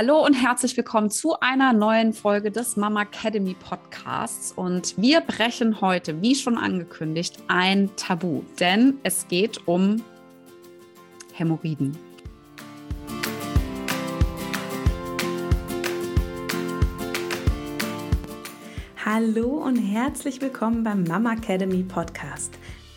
Hallo und herzlich willkommen zu einer neuen Folge des Mama Academy Podcasts. Und wir brechen heute, wie schon angekündigt, ein Tabu, denn es geht um Hämorrhoiden. Hallo und herzlich willkommen beim Mama Academy Podcast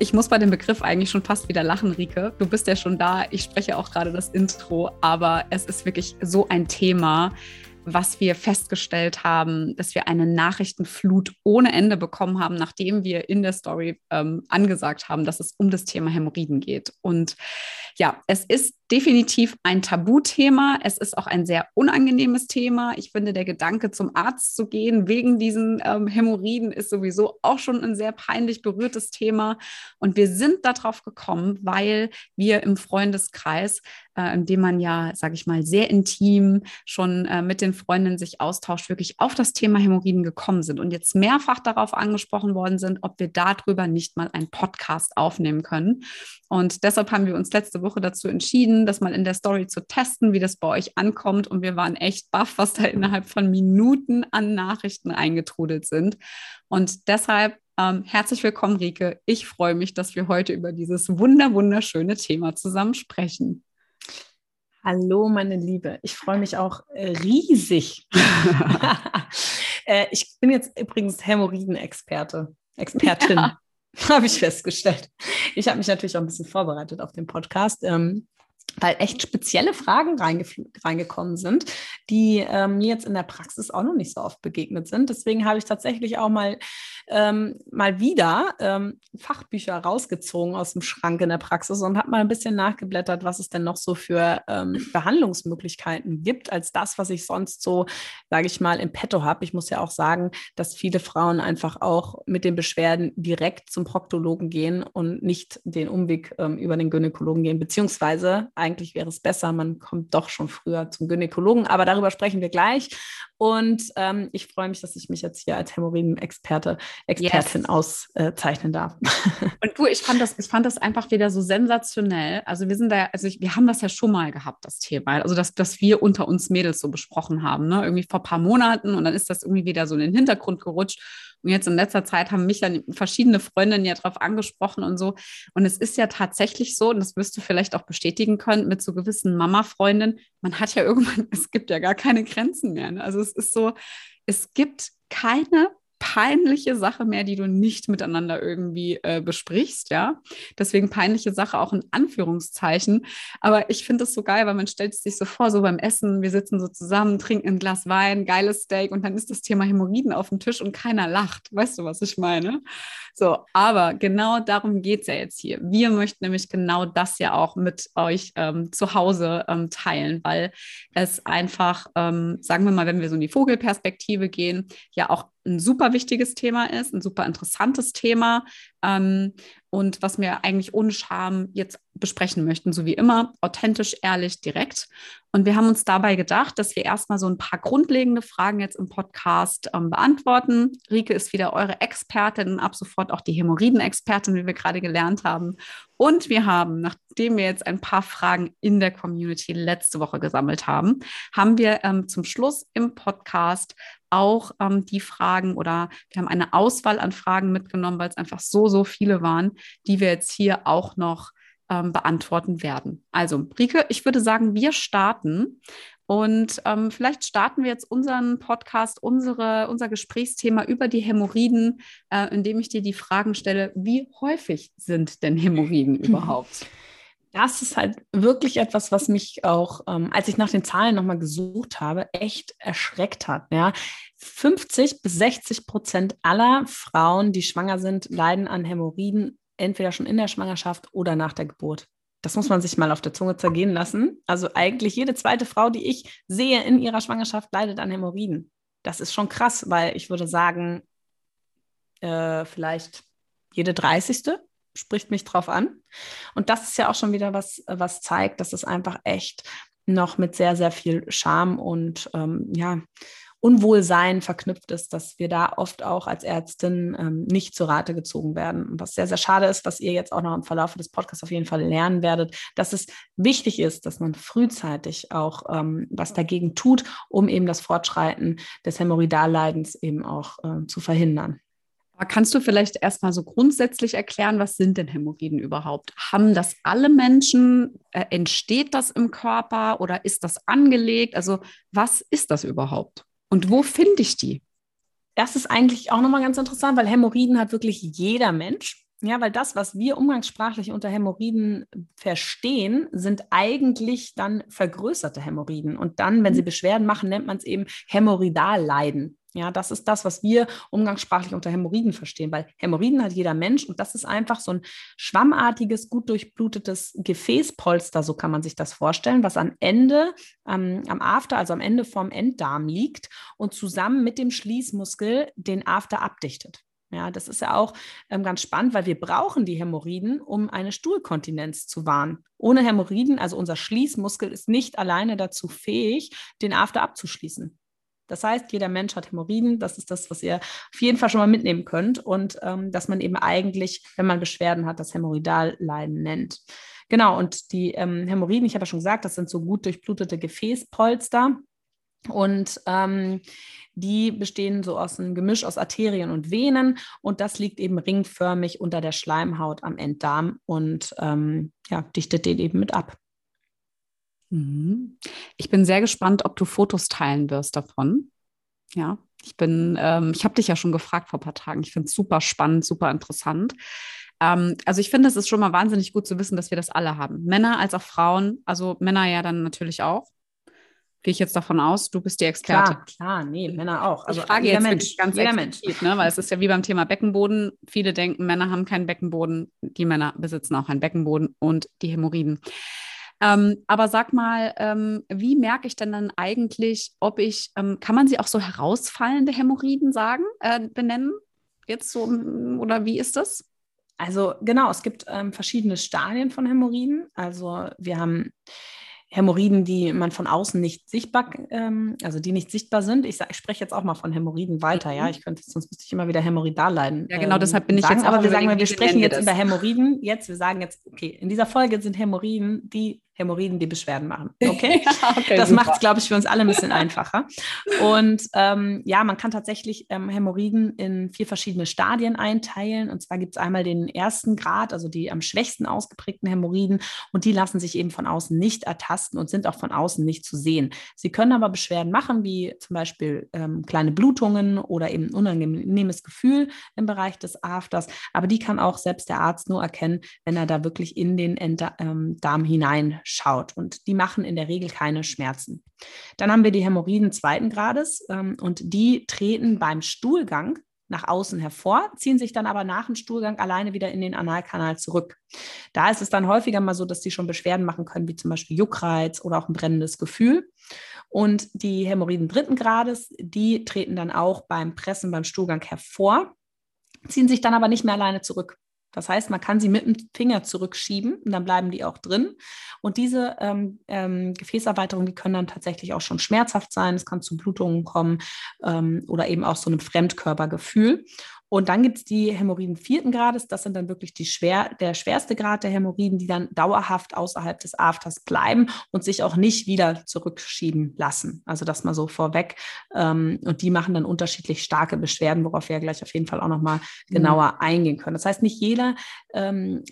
Ich muss bei dem Begriff eigentlich schon fast wieder lachen, Rike. Du bist ja schon da. Ich spreche auch gerade das Intro, aber es ist wirklich so ein Thema, was wir festgestellt haben, dass wir eine Nachrichtenflut ohne Ende bekommen haben, nachdem wir in der Story ähm, angesagt haben, dass es um das Thema Hämorrhoiden geht. Und ja, es ist definitiv ein Tabuthema. Es ist auch ein sehr unangenehmes Thema. Ich finde, der Gedanke, zum Arzt zu gehen wegen diesen ähm, Hämorrhoiden ist sowieso auch schon ein sehr peinlich berührtes Thema. Und wir sind darauf gekommen, weil wir im Freundeskreis, äh, in dem man ja, sage ich mal, sehr intim schon äh, mit den Freundinnen sich austauscht, wirklich auf das Thema Hämorrhoiden gekommen sind und jetzt mehrfach darauf angesprochen worden sind, ob wir darüber nicht mal einen Podcast aufnehmen können. Und deshalb haben wir uns letzte Woche dazu entschieden, das mal in der Story zu testen, wie das bei euch ankommt. Und wir waren echt baff, was da innerhalb von Minuten an Nachrichten eingetrudelt sind. Und deshalb ähm, herzlich willkommen, Rike. Ich freue mich, dass wir heute über dieses wunder wunderschöne Thema zusammen sprechen. Hallo, meine Liebe. Ich freue mich auch riesig. äh, ich bin jetzt übrigens Hämorrhoiden-Experte, Expertin. Ja. habe ich festgestellt. Ich habe mich natürlich auch ein bisschen vorbereitet auf den Podcast. Ähm, weil echt spezielle Fragen reingekommen sind, die ähm, mir jetzt in der Praxis auch noch nicht so oft begegnet sind. Deswegen habe ich tatsächlich auch mal, ähm, mal wieder ähm, Fachbücher rausgezogen aus dem Schrank in der Praxis und habe mal ein bisschen nachgeblättert, was es denn noch so für ähm, Behandlungsmöglichkeiten gibt, als das, was ich sonst so, sage ich mal, im Petto habe. Ich muss ja auch sagen, dass viele Frauen einfach auch mit den Beschwerden direkt zum Proktologen gehen und nicht den Umweg ähm, über den Gynäkologen gehen, beziehungsweise eigentlich wäre es besser, man kommt doch schon früher zum Gynäkologen, aber darüber sprechen wir gleich. Und ähm, ich freue mich, dass ich mich jetzt hier als Hämorrhoiden-Experte, Expertin yes. auszeichnen darf. Und du, ich fand das, ich fand das einfach wieder so sensationell. Also wir sind da, also ich, wir haben das ja schon mal gehabt, das Thema. Also dass, dass wir unter uns Mädels so besprochen haben, ne? Irgendwie vor ein paar Monaten und dann ist das irgendwie wieder so in den Hintergrund gerutscht. Und jetzt in letzter Zeit haben mich dann verschiedene Freundinnen ja darauf angesprochen und so. Und es ist ja tatsächlich so, und das wirst du vielleicht auch bestätigen können, mit so gewissen Mama-Freundinnen, man hat ja irgendwann, es gibt ja gar keine Grenzen mehr. Ne? Also es ist so, es gibt keine peinliche Sache mehr, die du nicht miteinander irgendwie äh, besprichst, ja. Deswegen peinliche Sache auch in Anführungszeichen. Aber ich finde es so geil, weil man stellt sich so vor, so beim Essen, wir sitzen so zusammen, trinken ein Glas Wein, geiles Steak und dann ist das Thema Hämorrhoiden auf dem Tisch und keiner lacht. Weißt du, was ich meine? So, aber genau darum geht es ja jetzt hier. Wir möchten nämlich genau das ja auch mit euch ähm, zu Hause ähm, teilen, weil es einfach, ähm, sagen wir mal, wenn wir so in die Vogelperspektive gehen, ja auch ein super wichtiges Thema ist, ein super interessantes Thema ähm, und was wir eigentlich ohne Scham jetzt besprechen möchten, so wie immer, authentisch, ehrlich, direkt. Und wir haben uns dabei gedacht, dass wir erstmal so ein paar grundlegende Fragen jetzt im Podcast ähm, beantworten. Rike ist wieder eure Expertin, ab sofort auch die Hämorrhoiden-Expertin, wie wir gerade gelernt haben. Und wir haben, nachdem wir jetzt ein paar Fragen in der Community letzte Woche gesammelt haben, haben wir ähm, zum Schluss im Podcast auch ähm, die Fragen oder wir haben eine Auswahl an Fragen mitgenommen, weil es einfach so, so viele waren, die wir jetzt hier auch noch ähm, beantworten werden. Also, Rike, ich würde sagen, wir starten. Und ähm, vielleicht starten wir jetzt unseren Podcast, unsere, unser Gesprächsthema über die Hämorrhoiden, äh, indem ich dir die Fragen stelle, wie häufig sind denn Hämorrhoiden überhaupt? Das ist halt wirklich etwas, was mich auch, ähm, als ich nach den Zahlen nochmal gesucht habe, echt erschreckt hat. Ja. 50 bis 60 Prozent aller Frauen, die schwanger sind, leiden an Hämorrhoiden, entweder schon in der Schwangerschaft oder nach der Geburt. Das muss man sich mal auf der Zunge zergehen lassen. Also eigentlich jede zweite Frau, die ich sehe in ihrer Schwangerschaft, leidet an Hämorrhoiden. Das ist schon krass, weil ich würde sagen, äh, vielleicht jede 30. spricht mich drauf an. Und das ist ja auch schon wieder was, was zeigt, dass es einfach echt noch mit sehr, sehr viel Scham und ähm, ja, Unwohlsein verknüpft ist, dass wir da oft auch als Ärztin ähm, nicht zur Rate gezogen werden. Was sehr, sehr schade ist, was ihr jetzt auch noch im Verlauf des Podcasts auf jeden Fall lernen werdet, dass es wichtig ist, dass man frühzeitig auch ähm, was dagegen tut, um eben das Fortschreiten des Hämorrhoidalleidens eben auch äh, zu verhindern. Aber kannst du vielleicht erstmal so grundsätzlich erklären, was sind denn Hämorrhoiden überhaupt? Haben das alle Menschen? Äh, entsteht das im Körper oder ist das angelegt? Also was ist das überhaupt? Und wo finde ich die? Das ist eigentlich auch nochmal ganz interessant, weil Hämorrhoiden hat wirklich jeder Mensch. Ja, weil das, was wir umgangssprachlich unter Hämorrhoiden verstehen, sind eigentlich dann vergrößerte Hämorrhoiden. Und dann, wenn sie mhm. Beschwerden machen, nennt man es eben Hämorrhoidalleiden. Ja, das ist das, was wir umgangssprachlich unter Hämorrhoiden verstehen, weil Hämorrhoiden hat jeder Mensch und das ist einfach so ein schwammartiges, gut durchblutetes Gefäßpolster, so kann man sich das vorstellen, was am Ende, ähm, am After, also am Ende vom Enddarm liegt und zusammen mit dem Schließmuskel den After abdichtet. Ja, das ist ja auch ähm, ganz spannend, weil wir brauchen die Hämorrhoiden, um eine Stuhlkontinenz zu wahren. Ohne Hämorrhoiden, also unser Schließmuskel ist nicht alleine dazu fähig, den After abzuschließen. Das heißt, jeder Mensch hat Hämorrhoiden. Das ist das, was ihr auf jeden Fall schon mal mitnehmen könnt. Und ähm, dass man eben eigentlich, wenn man Beschwerden hat, das Hämorrhoidalleiden nennt. Genau, und die ähm, Hämorrhoiden, ich habe ja schon gesagt, das sind so gut durchblutete Gefäßpolster. Und ähm, die bestehen so aus einem Gemisch aus Arterien und Venen und das liegt eben ringförmig unter der Schleimhaut am Enddarm und ähm, ja, dichtet den eben mit ab. Mhm. Ich bin sehr gespannt, ob du Fotos teilen wirst davon. Ja, ich bin, ähm, ich habe dich ja schon gefragt vor ein paar Tagen. Ich finde es super spannend, super interessant. Ähm, also ich finde, es ist schon mal wahnsinnig gut zu wissen, dass wir das alle haben. Männer als auch Frauen, also Männer ja dann natürlich auch. Gehe ich jetzt davon aus, du bist die Experte. Klar, klar, nee, Männer auch. Also ich frage jetzt Mensch, ganz jeder Mensch. Ne, weil es ist ja wie beim Thema Beckenboden. Viele denken, Männer haben keinen Beckenboden. Die Männer besitzen auch einen Beckenboden und die Hämorrhoiden. Ähm, aber sag mal, ähm, wie merke ich denn dann eigentlich, ob ich, ähm, kann man sie auch so herausfallende Hämorrhoiden sagen, äh, benennen? Jetzt so, oder wie ist das? Also genau, es gibt ähm, verschiedene Stadien von Hämorrhoiden. Also wir haben Hämorrhoiden, die man von außen nicht sichtbar, ähm, also die nicht sichtbar sind. Ich, ich spreche jetzt auch mal von Hämorrhoiden weiter, mhm. ja. Ich könnte, sonst müsste ich immer wieder Hämorrhoidal leiden. Ja, genau, ähm, deshalb bin ich sagen, jetzt. Aber wir sagen, wir sprechen jetzt über Hämorrhoiden. Jetzt, wir sagen jetzt, okay, in dieser Folge sind Hämorrhoiden die Hämorrhoiden, die Beschwerden machen. Okay, okay das macht es, glaube ich, für uns alle ein bisschen einfacher. Und ähm, ja, man kann tatsächlich ähm, Hämorrhoiden in vier verschiedene Stadien einteilen. Und zwar gibt es einmal den ersten Grad, also die am schwächsten ausgeprägten Hämorrhoiden. Und die lassen sich eben von außen nicht ertasten und sind auch von außen nicht zu sehen. Sie können aber Beschwerden machen, wie zum Beispiel ähm, kleine Blutungen oder eben ein unangenehmes Gefühl im Bereich des Afters. Aber die kann auch selbst der Arzt nur erkennen, wenn er da wirklich in den Enter ähm, Darm hinein schaut. Und die machen in der Regel keine Schmerzen. Dann haben wir die Hämorrhoiden zweiten Grades ähm, und die treten beim Stuhlgang nach außen hervor, ziehen sich dann aber nach dem Stuhlgang alleine wieder in den Analkanal zurück. Da ist es dann häufiger mal so, dass die schon Beschwerden machen können, wie zum Beispiel Juckreiz oder auch ein brennendes Gefühl. Und die Hämorrhoiden dritten Grades, die treten dann auch beim Pressen, beim Stuhlgang hervor, ziehen sich dann aber nicht mehr alleine zurück. Das heißt, man kann sie mit dem Finger zurückschieben und dann bleiben die auch drin. Und diese ähm, ähm, Gefäßerweiterungen, die können dann tatsächlich auch schon schmerzhaft sein. Es kann zu Blutungen kommen ähm, oder eben auch so einem Fremdkörpergefühl. Und dann gibt es die Hämorrhoiden vierten Grades. Das sind dann wirklich die schwer, der schwerste Grad der Hämorrhoiden, die dann dauerhaft außerhalb des Afters bleiben und sich auch nicht wieder zurückschieben lassen. Also das mal so vorweg. Ähm, und die machen dann unterschiedlich starke Beschwerden, worauf wir ja gleich auf jeden Fall auch nochmal mhm. genauer mhm. eingehen können. Das heißt, nicht jeder ähm,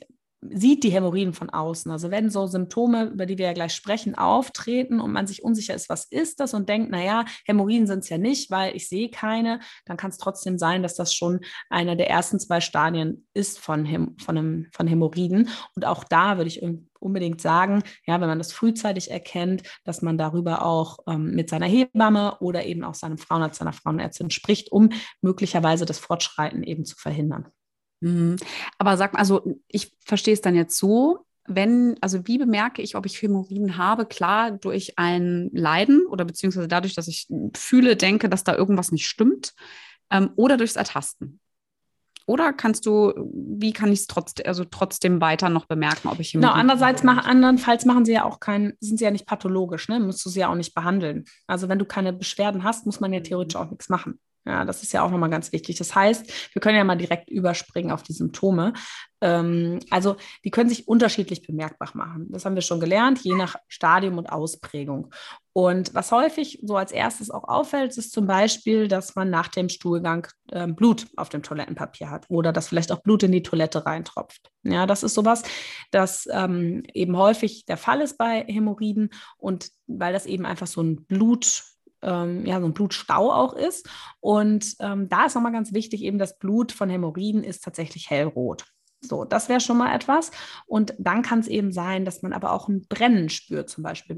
sieht die Hämorrhoiden von außen. Also wenn so Symptome, über die wir ja gleich sprechen, auftreten und man sich unsicher ist, was ist das und denkt, naja, Hämorrhoiden sind es ja nicht, weil ich sehe keine, dann kann es trotzdem sein, dass das schon einer der ersten zwei Stadien ist von, Häm von, einem, von Hämorrhoiden. Und auch da würde ich unbedingt sagen, ja, wenn man das frühzeitig erkennt, dass man darüber auch ähm, mit seiner Hebamme oder eben auch seinem Frauenarzt, seiner Frauenärztin spricht, um möglicherweise das Fortschreiten eben zu verhindern. Mhm. Aber sag mal, also ich verstehe es dann jetzt so, wenn, also wie bemerke ich, ob ich Hämorrhoiden habe? Klar, durch ein Leiden oder beziehungsweise dadurch, dass ich fühle, denke, dass da irgendwas nicht stimmt ähm, oder durchs Ertasten. Oder kannst du, wie kann ich es trotzdem, also trotzdem weiter noch bemerken, ob ich Genau, andererseits machen, andernfalls machen sie ja auch kein, sind sie ja nicht pathologisch, ne? Musst du sie ja auch nicht behandeln. Also wenn du keine Beschwerden hast, muss man ja theoretisch auch nichts machen. Ja, das ist ja auch nochmal ganz wichtig. Das heißt, wir können ja mal direkt überspringen auf die Symptome. Ähm, also die können sich unterschiedlich bemerkbar machen. Das haben wir schon gelernt, je nach Stadium und Ausprägung. Und was häufig so als erstes auch auffällt, ist zum Beispiel, dass man nach dem Stuhlgang äh, Blut auf dem Toilettenpapier hat oder dass vielleicht auch Blut in die Toilette reintropft. Ja, das ist sowas, das ähm, eben häufig der Fall ist bei Hämorrhoiden und weil das eben einfach so ein Blut ähm, ja, so ein Blutstau auch ist. Und ähm, da ist nochmal ganz wichtig, eben das Blut von Hämorrhoiden ist tatsächlich hellrot. So, das wäre schon mal etwas. Und dann kann es eben sein, dass man aber auch ein Brennen spürt, zum Beispiel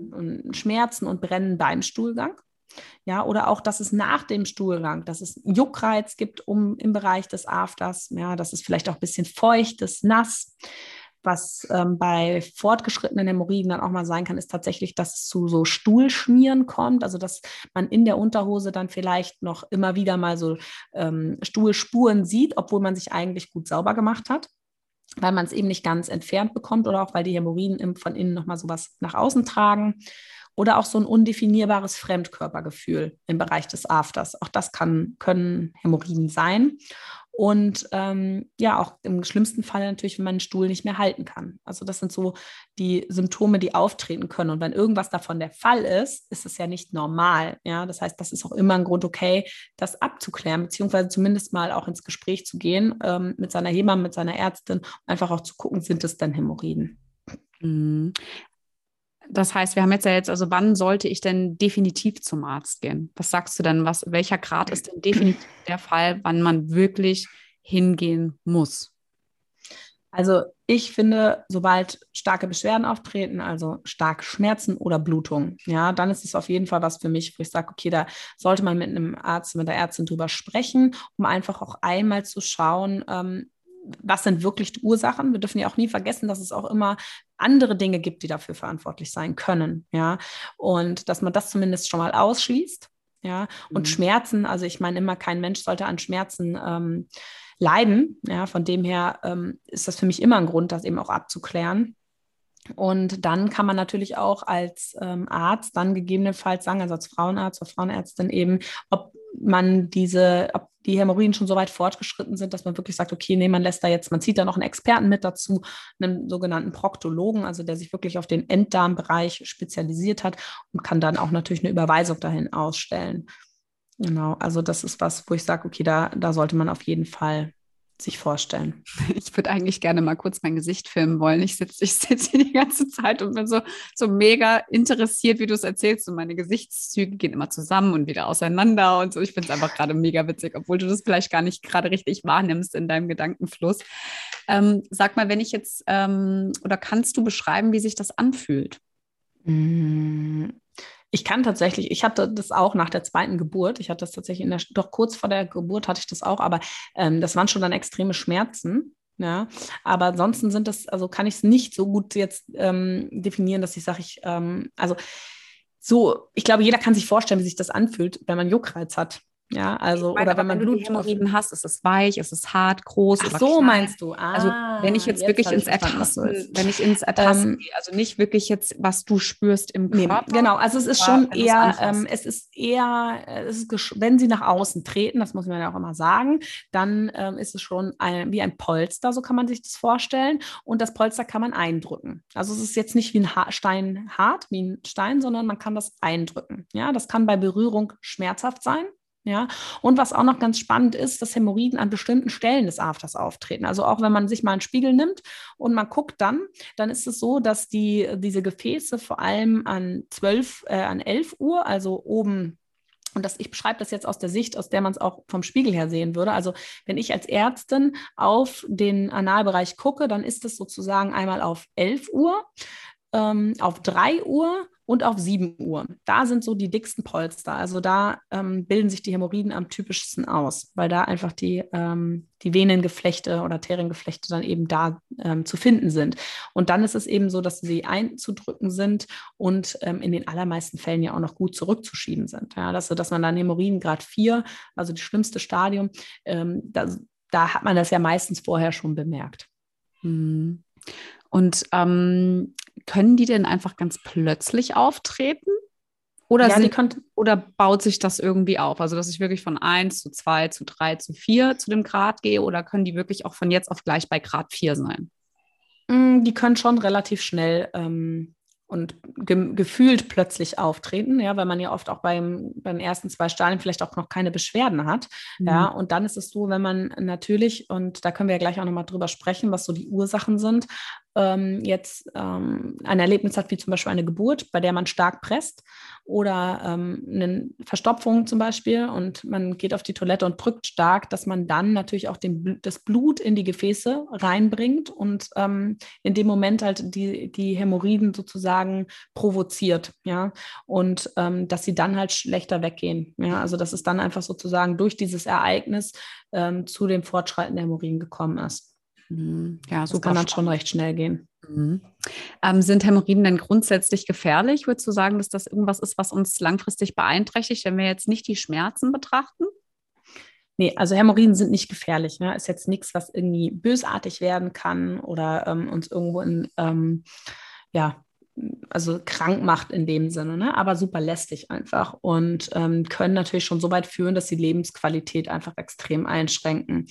Schmerzen und Brennen beim Stuhlgang. Ja, oder auch, dass es nach dem Stuhlgang, dass es Juckreiz gibt um, im Bereich des Afters, ja, dass es vielleicht auch ein bisschen feucht ist, nass. Was ähm, bei fortgeschrittenen Hämorrhoiden dann auch mal sein kann, ist tatsächlich, dass es zu so Stuhlschmieren kommt. Also, dass man in der Unterhose dann vielleicht noch immer wieder mal so ähm, Stuhlspuren sieht, obwohl man sich eigentlich gut sauber gemacht hat weil man es eben nicht ganz entfernt bekommt oder auch weil die Hämorrhoiden von innen nochmal sowas nach außen tragen. Oder auch so ein undefinierbares Fremdkörpergefühl im Bereich des Afters. Auch das kann, können Hämorrhoiden sein. Und ähm, ja, auch im schlimmsten Fall natürlich, wenn man einen Stuhl nicht mehr halten kann. Also das sind so die Symptome, die auftreten können. Und wenn irgendwas davon der Fall ist, ist es ja nicht normal. Ja, das heißt, das ist auch immer ein Grund, okay, das abzuklären, beziehungsweise zumindest mal auch ins Gespräch zu gehen ähm, mit seiner Hebamme, mit seiner Ärztin, einfach auch zu gucken, sind es denn Hämorrhoiden? Das heißt, wir haben jetzt ja jetzt, also wann sollte ich denn definitiv zum Arzt gehen? Was sagst du denn? Was, welcher Grad ist denn definitiv der Fall, wann man wirklich hingehen muss? Also ich finde, sobald starke Beschwerden auftreten, also starke Schmerzen oder Blutung, ja, dann ist es auf jeden Fall was für mich, wo ich sage, okay, da sollte man mit einem Arzt, mit der Ärztin drüber sprechen, um einfach auch einmal zu schauen, ähm, was sind wirklich die Ursachen? Wir dürfen ja auch nie vergessen, dass es auch immer andere Dinge gibt, die dafür verantwortlich sein können, ja. Und dass man das zumindest schon mal ausschließt, ja. Und mhm. Schmerzen, also ich meine immer, kein Mensch sollte an Schmerzen ähm, leiden, ja. Von dem her ähm, ist das für mich immer ein Grund, das eben auch abzuklären. Und dann kann man natürlich auch als ähm, Arzt dann gegebenenfalls sagen, also als Frauenarzt oder Frauenärztin eben, ob man diese, ob die Hämorrhoiden schon so weit fortgeschritten sind, dass man wirklich sagt, okay, nee, man lässt da jetzt, man zieht da noch einen Experten mit dazu, einen sogenannten Proktologen, also der sich wirklich auf den Enddarmbereich spezialisiert hat und kann dann auch natürlich eine Überweisung dahin ausstellen. Genau, also das ist was, wo ich sage, okay, da, da sollte man auf jeden Fall sich vorstellen? Ich würde eigentlich gerne mal kurz mein Gesicht filmen wollen. Ich sitze ich sitz hier die ganze Zeit und bin so, so mega interessiert, wie du es erzählst. Und meine Gesichtszüge gehen immer zusammen und wieder auseinander und so. Ich finde es einfach gerade mega witzig, obwohl du das vielleicht gar nicht gerade richtig wahrnimmst in deinem Gedankenfluss. Ähm, sag mal, wenn ich jetzt, ähm, oder kannst du beschreiben, wie sich das anfühlt? Ich kann tatsächlich, ich hatte das auch nach der zweiten Geburt. Ich hatte das tatsächlich in der, doch kurz vor der Geburt hatte ich das auch, aber ähm, das waren schon dann extreme Schmerzen. Ja, aber ansonsten sind das, also kann ich es nicht so gut jetzt ähm, definieren, dass ich sage, ich, ähm, also so, ich glaube, jeder kann sich vorstellen, wie sich das anfühlt, wenn man Juckreiz hat. Ja, also meine, oder wenn man wenn Blut Hämorrhoiden hast, ist es weich, ist es hart, groß. Ach so klein. meinst du? Ah, also wenn ich jetzt, jetzt wirklich ins Ertasten, wenn ich ins Ertasten ähm, gehe, also nicht wirklich jetzt, was du spürst im Körper. Nee, genau, also es ist schon eher, ähm, es ist eher, es ist wenn sie nach außen treten, das muss man ja auch immer sagen, dann ähm, ist es schon ein, wie ein Polster, so kann man sich das vorstellen. Und das Polster kann man eindrücken. Also es ist jetzt nicht wie ein ha Stein hart, wie ein Stein, sondern man kann das eindrücken. Ja, das kann bei Berührung schmerzhaft sein. Ja, und was auch noch ganz spannend ist, dass Hämorrhoiden an bestimmten Stellen des Afters auftreten. Also auch wenn man sich mal einen Spiegel nimmt und man guckt dann, dann ist es so, dass die, diese Gefäße vor allem an 12, äh, an 11 Uhr, also oben und das, ich beschreibe das jetzt aus der Sicht, aus der man es auch vom Spiegel her sehen würde. Also wenn ich als Ärztin auf den Analbereich gucke, dann ist es sozusagen einmal auf 11 Uhr, ähm, auf 3 Uhr und auf 7 Uhr. Da sind so die dicksten Polster. Also da ähm, bilden sich die Hämorrhoiden am typischsten aus, weil da einfach die, ähm, die Venengeflechte oder Arteriengeflechte dann eben da ähm, zu finden sind. Und dann ist es eben so, dass sie einzudrücken sind und ähm, in den allermeisten Fällen ja auch noch gut zurückzuschieben sind. Ja, dass, dass man dann Hämorrhoiden Grad 4, also das schlimmste Stadium, ähm, da, da hat man das ja meistens vorher schon bemerkt. Mhm. Und ähm, können die denn einfach ganz plötzlich auftreten? Oder, ja, sind, oder baut sich das irgendwie auf? Also, dass ich wirklich von 1 zu 2 zu 3 zu 4 zu dem Grad gehe oder können die wirklich auch von jetzt auf gleich bei Grad 4 sein? Mm, die können schon relativ schnell ähm, und ge gefühlt plötzlich auftreten, ja, weil man ja oft auch beim, beim ersten zwei Stadien vielleicht auch noch keine Beschwerden hat. Mhm. Ja, und dann ist es so, wenn man natürlich, und da können wir ja gleich auch nochmal drüber sprechen, was so die Ursachen sind, ähm, jetzt ähm, ein Erlebnis hat, wie zum Beispiel eine Geburt, bei der man stark presst oder ähm, eine Verstopfung zum Beispiel und man geht auf die Toilette und drückt stark, dass man dann natürlich auch den, das Blut in die Gefäße reinbringt und ähm, in dem Moment halt die, die Hämorrhoiden sozusagen provoziert, ja, und ähm, dass sie dann halt schlechter weggehen, ja, also dass es dann einfach sozusagen durch dieses Ereignis ähm, zu dem Fortschreiten der Hämorrhoiden gekommen ist. Mhm. Ja, so kann dann schon recht schnell gehen. Mhm. Ähm, sind Hämorrhoiden denn grundsätzlich gefährlich? Würdest du sagen, dass das irgendwas ist, was uns langfristig beeinträchtigt, wenn wir jetzt nicht die Schmerzen betrachten? Nee, also Hämorrhoiden sind nicht gefährlich. Ne? Ist jetzt nichts, was irgendwie bösartig werden kann oder ähm, uns irgendwo in ähm, ja, also krank macht in dem Sinne, ne? aber super lästig einfach und ähm, können natürlich schon so weit führen, dass die Lebensqualität einfach extrem einschränken.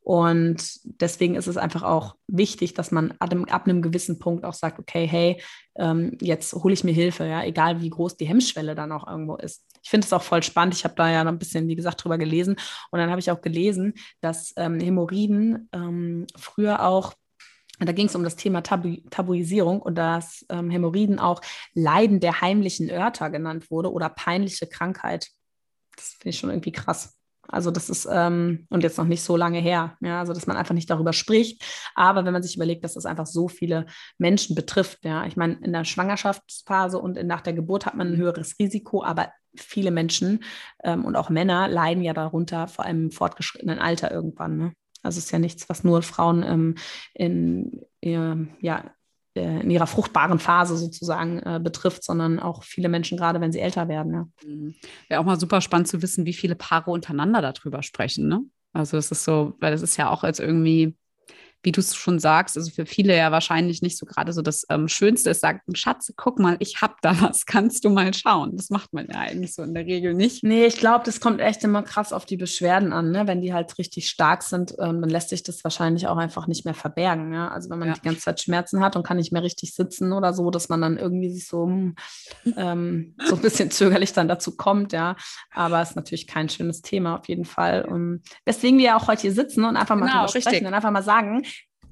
Und deswegen ist es einfach auch wichtig, dass man ab einem, ab einem gewissen Punkt auch sagt, okay, hey, ähm, jetzt hole ich mir Hilfe, ja, egal wie groß die Hemmschwelle dann auch irgendwo ist. Ich finde es auch voll spannend. Ich habe da ja noch ein bisschen, wie gesagt, drüber gelesen. Und dann habe ich auch gelesen, dass ähm, Hämorrhoiden ähm, früher auch da ging es um das Thema Tabu Tabuisierung und dass ähm, Hämorrhoiden auch Leiden der heimlichen Örter genannt wurde oder peinliche Krankheit. Das finde ich schon irgendwie krass. Also das ist, ähm, und jetzt noch nicht so lange her, ja, also dass man einfach nicht darüber spricht. Aber wenn man sich überlegt, dass das einfach so viele Menschen betrifft, ja, ich meine, in der Schwangerschaftsphase und nach der Geburt hat man ein höheres Risiko, aber viele Menschen ähm, und auch Männer leiden ja darunter, vor allem im fortgeschrittenen Alter irgendwann. Ne? Also es ist ja nichts, was nur Frauen ähm, in, ihr, ja, äh, in ihrer fruchtbaren Phase sozusagen äh, betrifft, sondern auch viele Menschen, gerade wenn sie älter werden. Ja. Mhm. Wäre auch mal super spannend zu wissen, wie viele Paare untereinander darüber sprechen. Ne? Also das ist so, weil das ist ja auch als irgendwie wie du es schon sagst, also für viele ja wahrscheinlich nicht so gerade so das ähm, Schönste ist, sagt, Schatz, guck mal, ich hab da was, kannst du mal schauen. Das macht man ja eigentlich so in der Regel nicht. Nee, ich glaube, das kommt echt immer krass auf die Beschwerden an. Ne? Wenn die halt richtig stark sind, ähm, dann lässt sich das wahrscheinlich auch einfach nicht mehr verbergen. Ja? Also wenn man ja. die ganze Zeit Schmerzen hat und kann nicht mehr richtig sitzen oder so, dass man dann irgendwie sich so, hm, ähm, so ein bisschen zögerlich dann dazu kommt, ja. Aber es ist natürlich kein schönes Thema auf jeden Fall. Und deswegen wir ja auch heute hier sitzen und einfach mal genau, drüber sprechen und einfach mal sagen,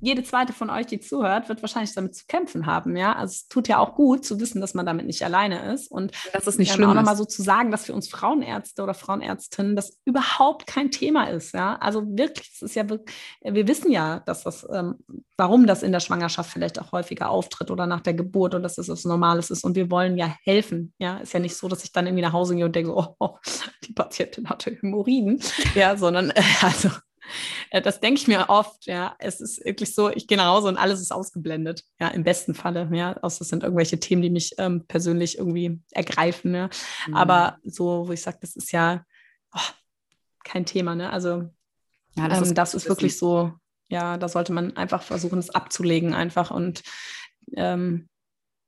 jede zweite von euch, die zuhört, wird wahrscheinlich damit zu kämpfen haben. Ja, also es tut ja auch gut zu wissen, dass man damit nicht alleine ist und das ist nicht schlimm. Auch nochmal so zu sagen, dass für uns Frauenärzte oder Frauenärztinnen das überhaupt kein Thema ist. Ja, also wirklich, es ist ja wirklich, wir wissen ja, dass das, ähm, warum das in der Schwangerschaft vielleicht auch häufiger auftritt oder nach der Geburt und dass das was Normales ist und wir wollen ja helfen. Ja, ist ja nicht so, dass ich dann irgendwie nach Hause gehe und denke, oh, die Patientin hatte Hämorrhoiden. Ja, sondern äh, also das denke ich mir oft, ja. Es ist wirklich so, ich gehe nach Hause und alles ist ausgeblendet, ja, im besten Falle, ja. Außer es sind irgendwelche Themen, die mich ähm, persönlich irgendwie ergreifen, ja. Mhm. Aber so, wo ich sage, das ist ja oh, kein Thema, ne? Also ja, das, ähm, ist, das ist wirklich so, ja, da sollte man einfach versuchen, es abzulegen einfach und ähm,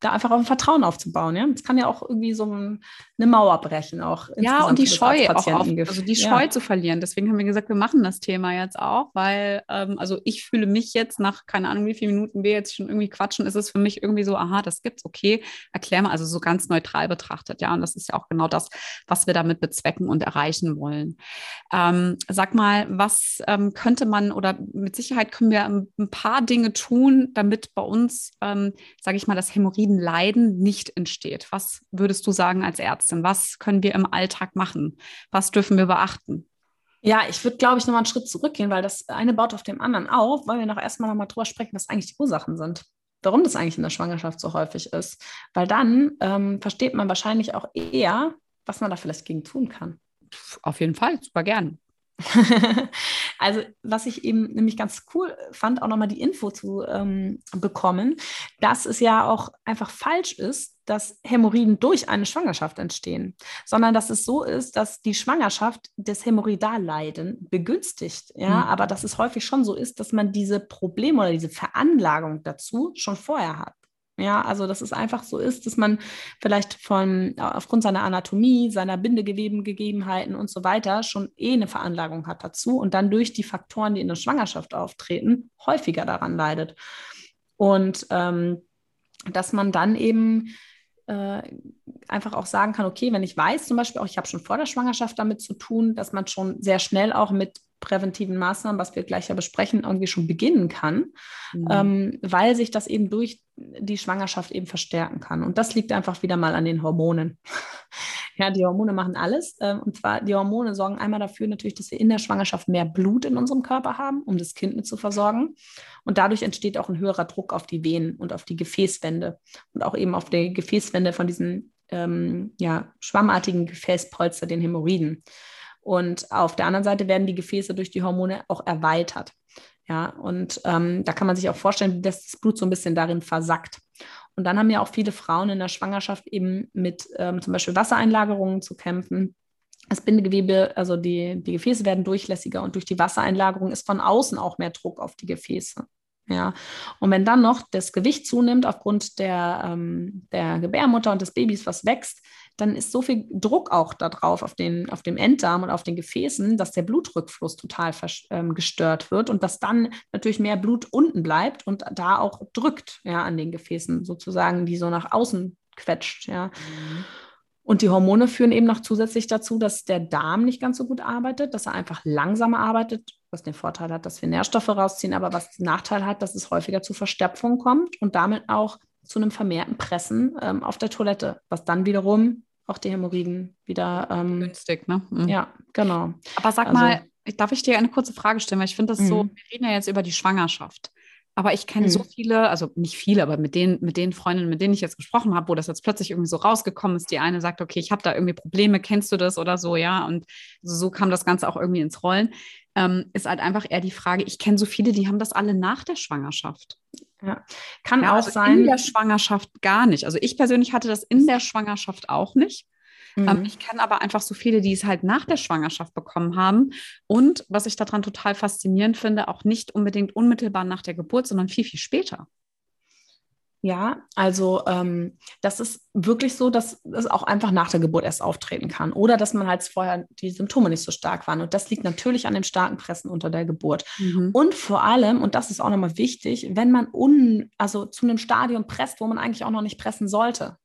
da einfach auch ein Vertrauen aufzubauen. Ja, es kann ja auch irgendwie so eine Mauer brechen, auch ja und die Scheu auch auf, also die Scheu ja. zu verlieren. Deswegen haben wir gesagt, wir machen das Thema jetzt auch, weil ähm, also ich fühle mich jetzt nach keine Ahnung wie viele Minuten wir jetzt schon irgendwie quatschen, ist es für mich irgendwie so, aha, das gibt's, okay, erklär mal, also so ganz neutral betrachtet, ja, und das ist ja auch genau das, was wir damit bezwecken und erreichen wollen. Ähm, sag mal, was ähm, könnte man oder mit Sicherheit können wir ein paar Dinge tun, damit bei uns, ähm, sage ich mal, das Hämorrhoiden Leiden nicht entsteht? Was würdest du sagen als Ärztin? Was können wir im Alltag machen? Was dürfen wir beachten? Ja, ich würde, glaube ich, nochmal einen Schritt zurückgehen, weil das eine baut auf dem anderen auf, weil wir noch erstmal nochmal drüber sprechen, was eigentlich die Ursachen sind. warum das eigentlich in der Schwangerschaft so häufig ist. Weil dann ähm, versteht man wahrscheinlich auch eher, was man da vielleicht gegen tun kann. Auf jeden Fall, super gern. also, was ich eben nämlich ganz cool fand, auch nochmal die Info zu ähm, bekommen, dass es ja auch einfach falsch ist, dass Hämorrhoiden durch eine Schwangerschaft entstehen, sondern dass es so ist, dass die Schwangerschaft das Hämorrhoidalleiden begünstigt. Ja, mhm. aber dass es häufig schon so ist, dass man diese Probleme oder diese Veranlagung dazu schon vorher hat. Ja, also dass es einfach so ist, dass man vielleicht von aufgrund seiner Anatomie, seiner Bindegewebengegebenheiten und so weiter schon eh eine Veranlagung hat dazu und dann durch die Faktoren, die in der Schwangerschaft auftreten, häufiger daran leidet. Und ähm, dass man dann eben äh, einfach auch sagen kann, okay, wenn ich weiß zum Beispiel auch, ich habe schon vor der Schwangerschaft damit zu tun, dass man schon sehr schnell auch mit präventiven Maßnahmen, was wir gleich ja besprechen, irgendwie schon beginnen kann, mhm. ähm, weil sich das eben durch die Schwangerschaft eben verstärken kann. Und das liegt einfach wieder mal an den Hormonen. ja, die Hormone machen alles. Äh, und zwar, die Hormone sorgen einmal dafür natürlich, dass wir in der Schwangerschaft mehr Blut in unserem Körper haben, um das Kind mit zu versorgen. Und dadurch entsteht auch ein höherer Druck auf die Venen und auf die Gefäßwände und auch eben auf die Gefäßwände von diesen ähm, ja, schwammartigen Gefäßpolster, den Hämorrhoiden. Und auf der anderen Seite werden die Gefäße durch die Hormone auch erweitert. Ja, und ähm, da kann man sich auch vorstellen, dass das Blut so ein bisschen darin versackt. Und dann haben ja auch viele Frauen in der Schwangerschaft eben mit ähm, zum Beispiel Wassereinlagerungen zu kämpfen. Das Bindegewebe, also die, die Gefäße werden durchlässiger und durch die Wassereinlagerung ist von außen auch mehr Druck auf die Gefäße. Ja, und wenn dann noch das Gewicht zunimmt aufgrund der, ähm, der Gebärmutter und des Babys, was wächst, dann ist so viel Druck auch da drauf auf, den, auf dem Enddarm und auf den Gefäßen, dass der Blutrückfluss total ähm, gestört wird und dass dann natürlich mehr Blut unten bleibt und da auch drückt ja, an den Gefäßen sozusagen, die so nach außen quetscht. Ja. Mhm. Und die Hormone führen eben noch zusätzlich dazu, dass der Darm nicht ganz so gut arbeitet, dass er einfach langsamer arbeitet, was den Vorteil hat, dass wir Nährstoffe rausziehen, aber was den Nachteil hat, dass es häufiger zu Verstopfung kommt und damit auch zu einem vermehrten Pressen ähm, auf der Toilette, was dann wiederum auch die Hämorrhoiden wieder. Ähm, Günstig, ne? Mhm. Ja, genau. Aber sag also, mal, darf ich dir eine kurze Frage stellen? Weil ich finde das so, mhm. wir reden ja jetzt über die Schwangerschaft. Aber ich kenne mhm. so viele, also nicht viele, aber mit den, mit den Freundinnen, mit denen ich jetzt gesprochen habe, wo das jetzt plötzlich irgendwie so rausgekommen ist, die eine sagt, okay, ich habe da irgendwie Probleme, kennst du das oder so, ja? Und so kam das Ganze auch irgendwie ins Rollen. Ähm, ist halt einfach eher die Frage, ich kenne so viele, die haben das alle nach der Schwangerschaft. Ja, kann ja, auch also sein. In der Schwangerschaft gar nicht. Also ich persönlich hatte das in der Schwangerschaft auch nicht. Ähm, mhm. ich kenne aber einfach so viele, die es halt nach der Schwangerschaft bekommen haben. Und was ich daran total faszinierend finde, auch nicht unbedingt unmittelbar nach der Geburt, sondern viel, viel später. Ja, also ähm, das ist wirklich so, dass es auch einfach nach der Geburt erst auftreten kann oder dass man halt vorher die Symptome nicht so stark waren. Und das liegt natürlich an dem starken Pressen unter der Geburt. Mhm. Und vor allem, und das ist auch nochmal wichtig, wenn man un, also zu einem Stadium presst, wo man eigentlich auch noch nicht pressen sollte.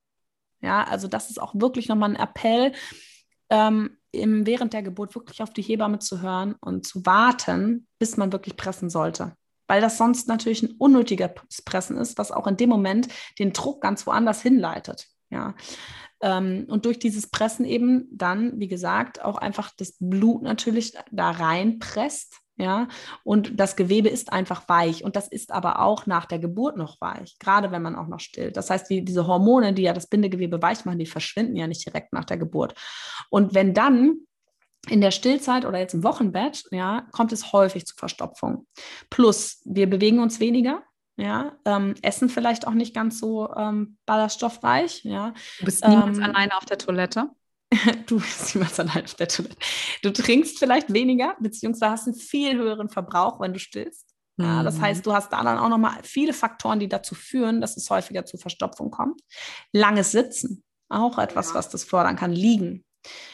Ja, also das ist auch wirklich nochmal ein Appell, ähm, im, während der Geburt wirklich auf die Hebamme zu hören und zu warten, bis man wirklich pressen sollte weil das sonst natürlich ein unnötiger Pressen ist, was auch in dem Moment den Druck ganz woanders hinleitet. Ja. Ähm, und durch dieses Pressen eben dann, wie gesagt, auch einfach das Blut natürlich da reinpresst. Ja, und das Gewebe ist einfach weich und das ist aber auch nach der Geburt noch weich, gerade wenn man auch noch stillt. Das heißt, die, diese Hormone, die ja das Bindegewebe weich machen, die verschwinden ja nicht direkt nach der Geburt. Und wenn dann in der Stillzeit oder jetzt im Wochenbett, ja, kommt es häufig zu Verstopfung. Plus, wir bewegen uns weniger, ja, ähm, essen vielleicht auch nicht ganz so ähm, ballaststoffreich, ja. Du bist niemals ähm, alleine auf der Toilette. du bist niemals alleine auf der Toilette. Du trinkst vielleicht weniger, beziehungsweise hast einen viel höheren Verbrauch, wenn du stillst. Ja, das heißt, mhm. du hast da dann auch nochmal viele Faktoren, die dazu führen, dass es häufiger zu Verstopfung kommt. Langes Sitzen, auch etwas, was das fördern kann. Liegen,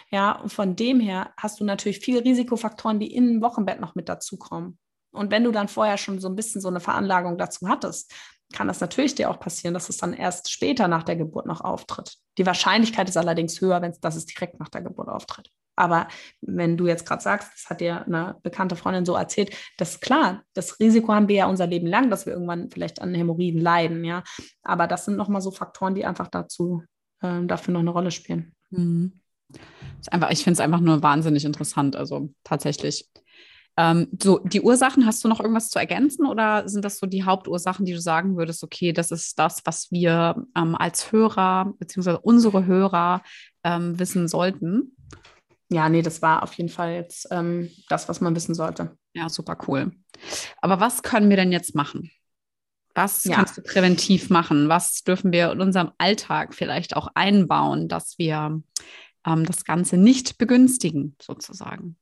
ja, und von dem her hast du natürlich viele Risikofaktoren, die in ein Wochenbett noch mit dazukommen. Und wenn du dann vorher schon so ein bisschen so eine Veranlagung dazu hattest, kann das natürlich dir auch passieren, dass es dann erst später nach der Geburt noch auftritt. Die Wahrscheinlichkeit ist allerdings höher, wenn es, direkt nach der Geburt auftritt. Aber wenn du jetzt gerade sagst, das hat dir eine bekannte Freundin so erzählt, das ist klar, das Risiko haben wir ja unser Leben lang, dass wir irgendwann vielleicht an Hämorrhoiden leiden, ja. Aber das sind nochmal so Faktoren, die einfach dazu äh, dafür noch eine Rolle spielen. Mhm. Ist einfach, ich finde es einfach nur wahnsinnig interessant. Also tatsächlich. Ähm, so, die Ursachen, hast du noch irgendwas zu ergänzen oder sind das so die Hauptursachen, die du sagen würdest, okay, das ist das, was wir ähm, als Hörer beziehungsweise unsere Hörer ähm, wissen sollten? Ja, nee, das war auf jeden Fall jetzt ähm, das, was man wissen sollte. Ja, super cool. Aber was können wir denn jetzt machen? Was ja. kannst du präventiv machen? Was dürfen wir in unserem Alltag vielleicht auch einbauen, dass wir ähm, das Ganze nicht begünstigen, sozusagen?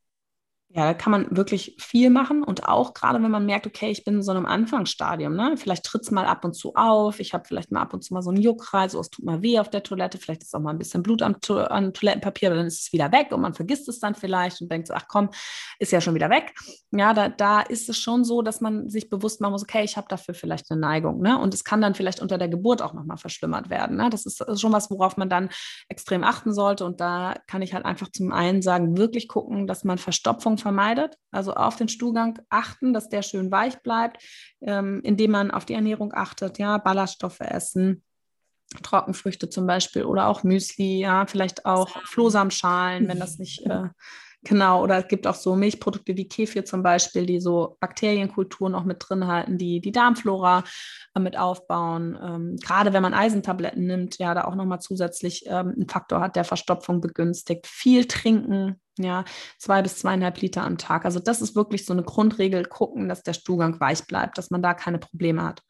Ja, da kann man wirklich viel machen und auch gerade wenn man merkt, okay, ich bin in so einem Anfangsstadium, ne? vielleicht tritt es mal ab und zu auf, ich habe vielleicht mal ab und zu mal so einen Juckreiz, so es tut mal weh auf der Toilette, vielleicht ist auch mal ein bisschen Blut am, to am Toilettenpapier, aber dann ist es wieder weg und man vergisst es dann vielleicht und denkt so, ach komm, ist ja schon wieder weg. Ja, da, da ist es schon so, dass man sich bewusst machen muss, okay, ich habe dafür vielleicht eine Neigung ne? und es kann dann vielleicht unter der Geburt auch nochmal verschlimmert werden. Ne? Das ist schon was, worauf man dann extrem achten sollte und da kann ich halt einfach zum einen sagen, wirklich gucken, dass man Verstopfung vermeidet. Also auf den Stuhlgang achten, dass der schön weich bleibt, ähm, indem man auf die Ernährung achtet, ja, Ballaststoffe essen, Trockenfrüchte zum Beispiel oder auch Müsli, ja, vielleicht auch Flohsamschalen, wenn das nicht äh, genau, oder es gibt auch so Milchprodukte wie Kefir zum Beispiel, die so Bakterienkulturen auch mit drin halten, die die Darmflora äh, mit aufbauen. Ähm, gerade wenn man Eisentabletten nimmt, ja, da auch nochmal zusätzlich ähm, einen Faktor hat, der Verstopfung begünstigt. Viel trinken, ja, zwei bis zweieinhalb Liter am Tag. Also das ist wirklich so eine Grundregel, gucken, dass der Stuhlgang weich bleibt, dass man da keine Probleme hat.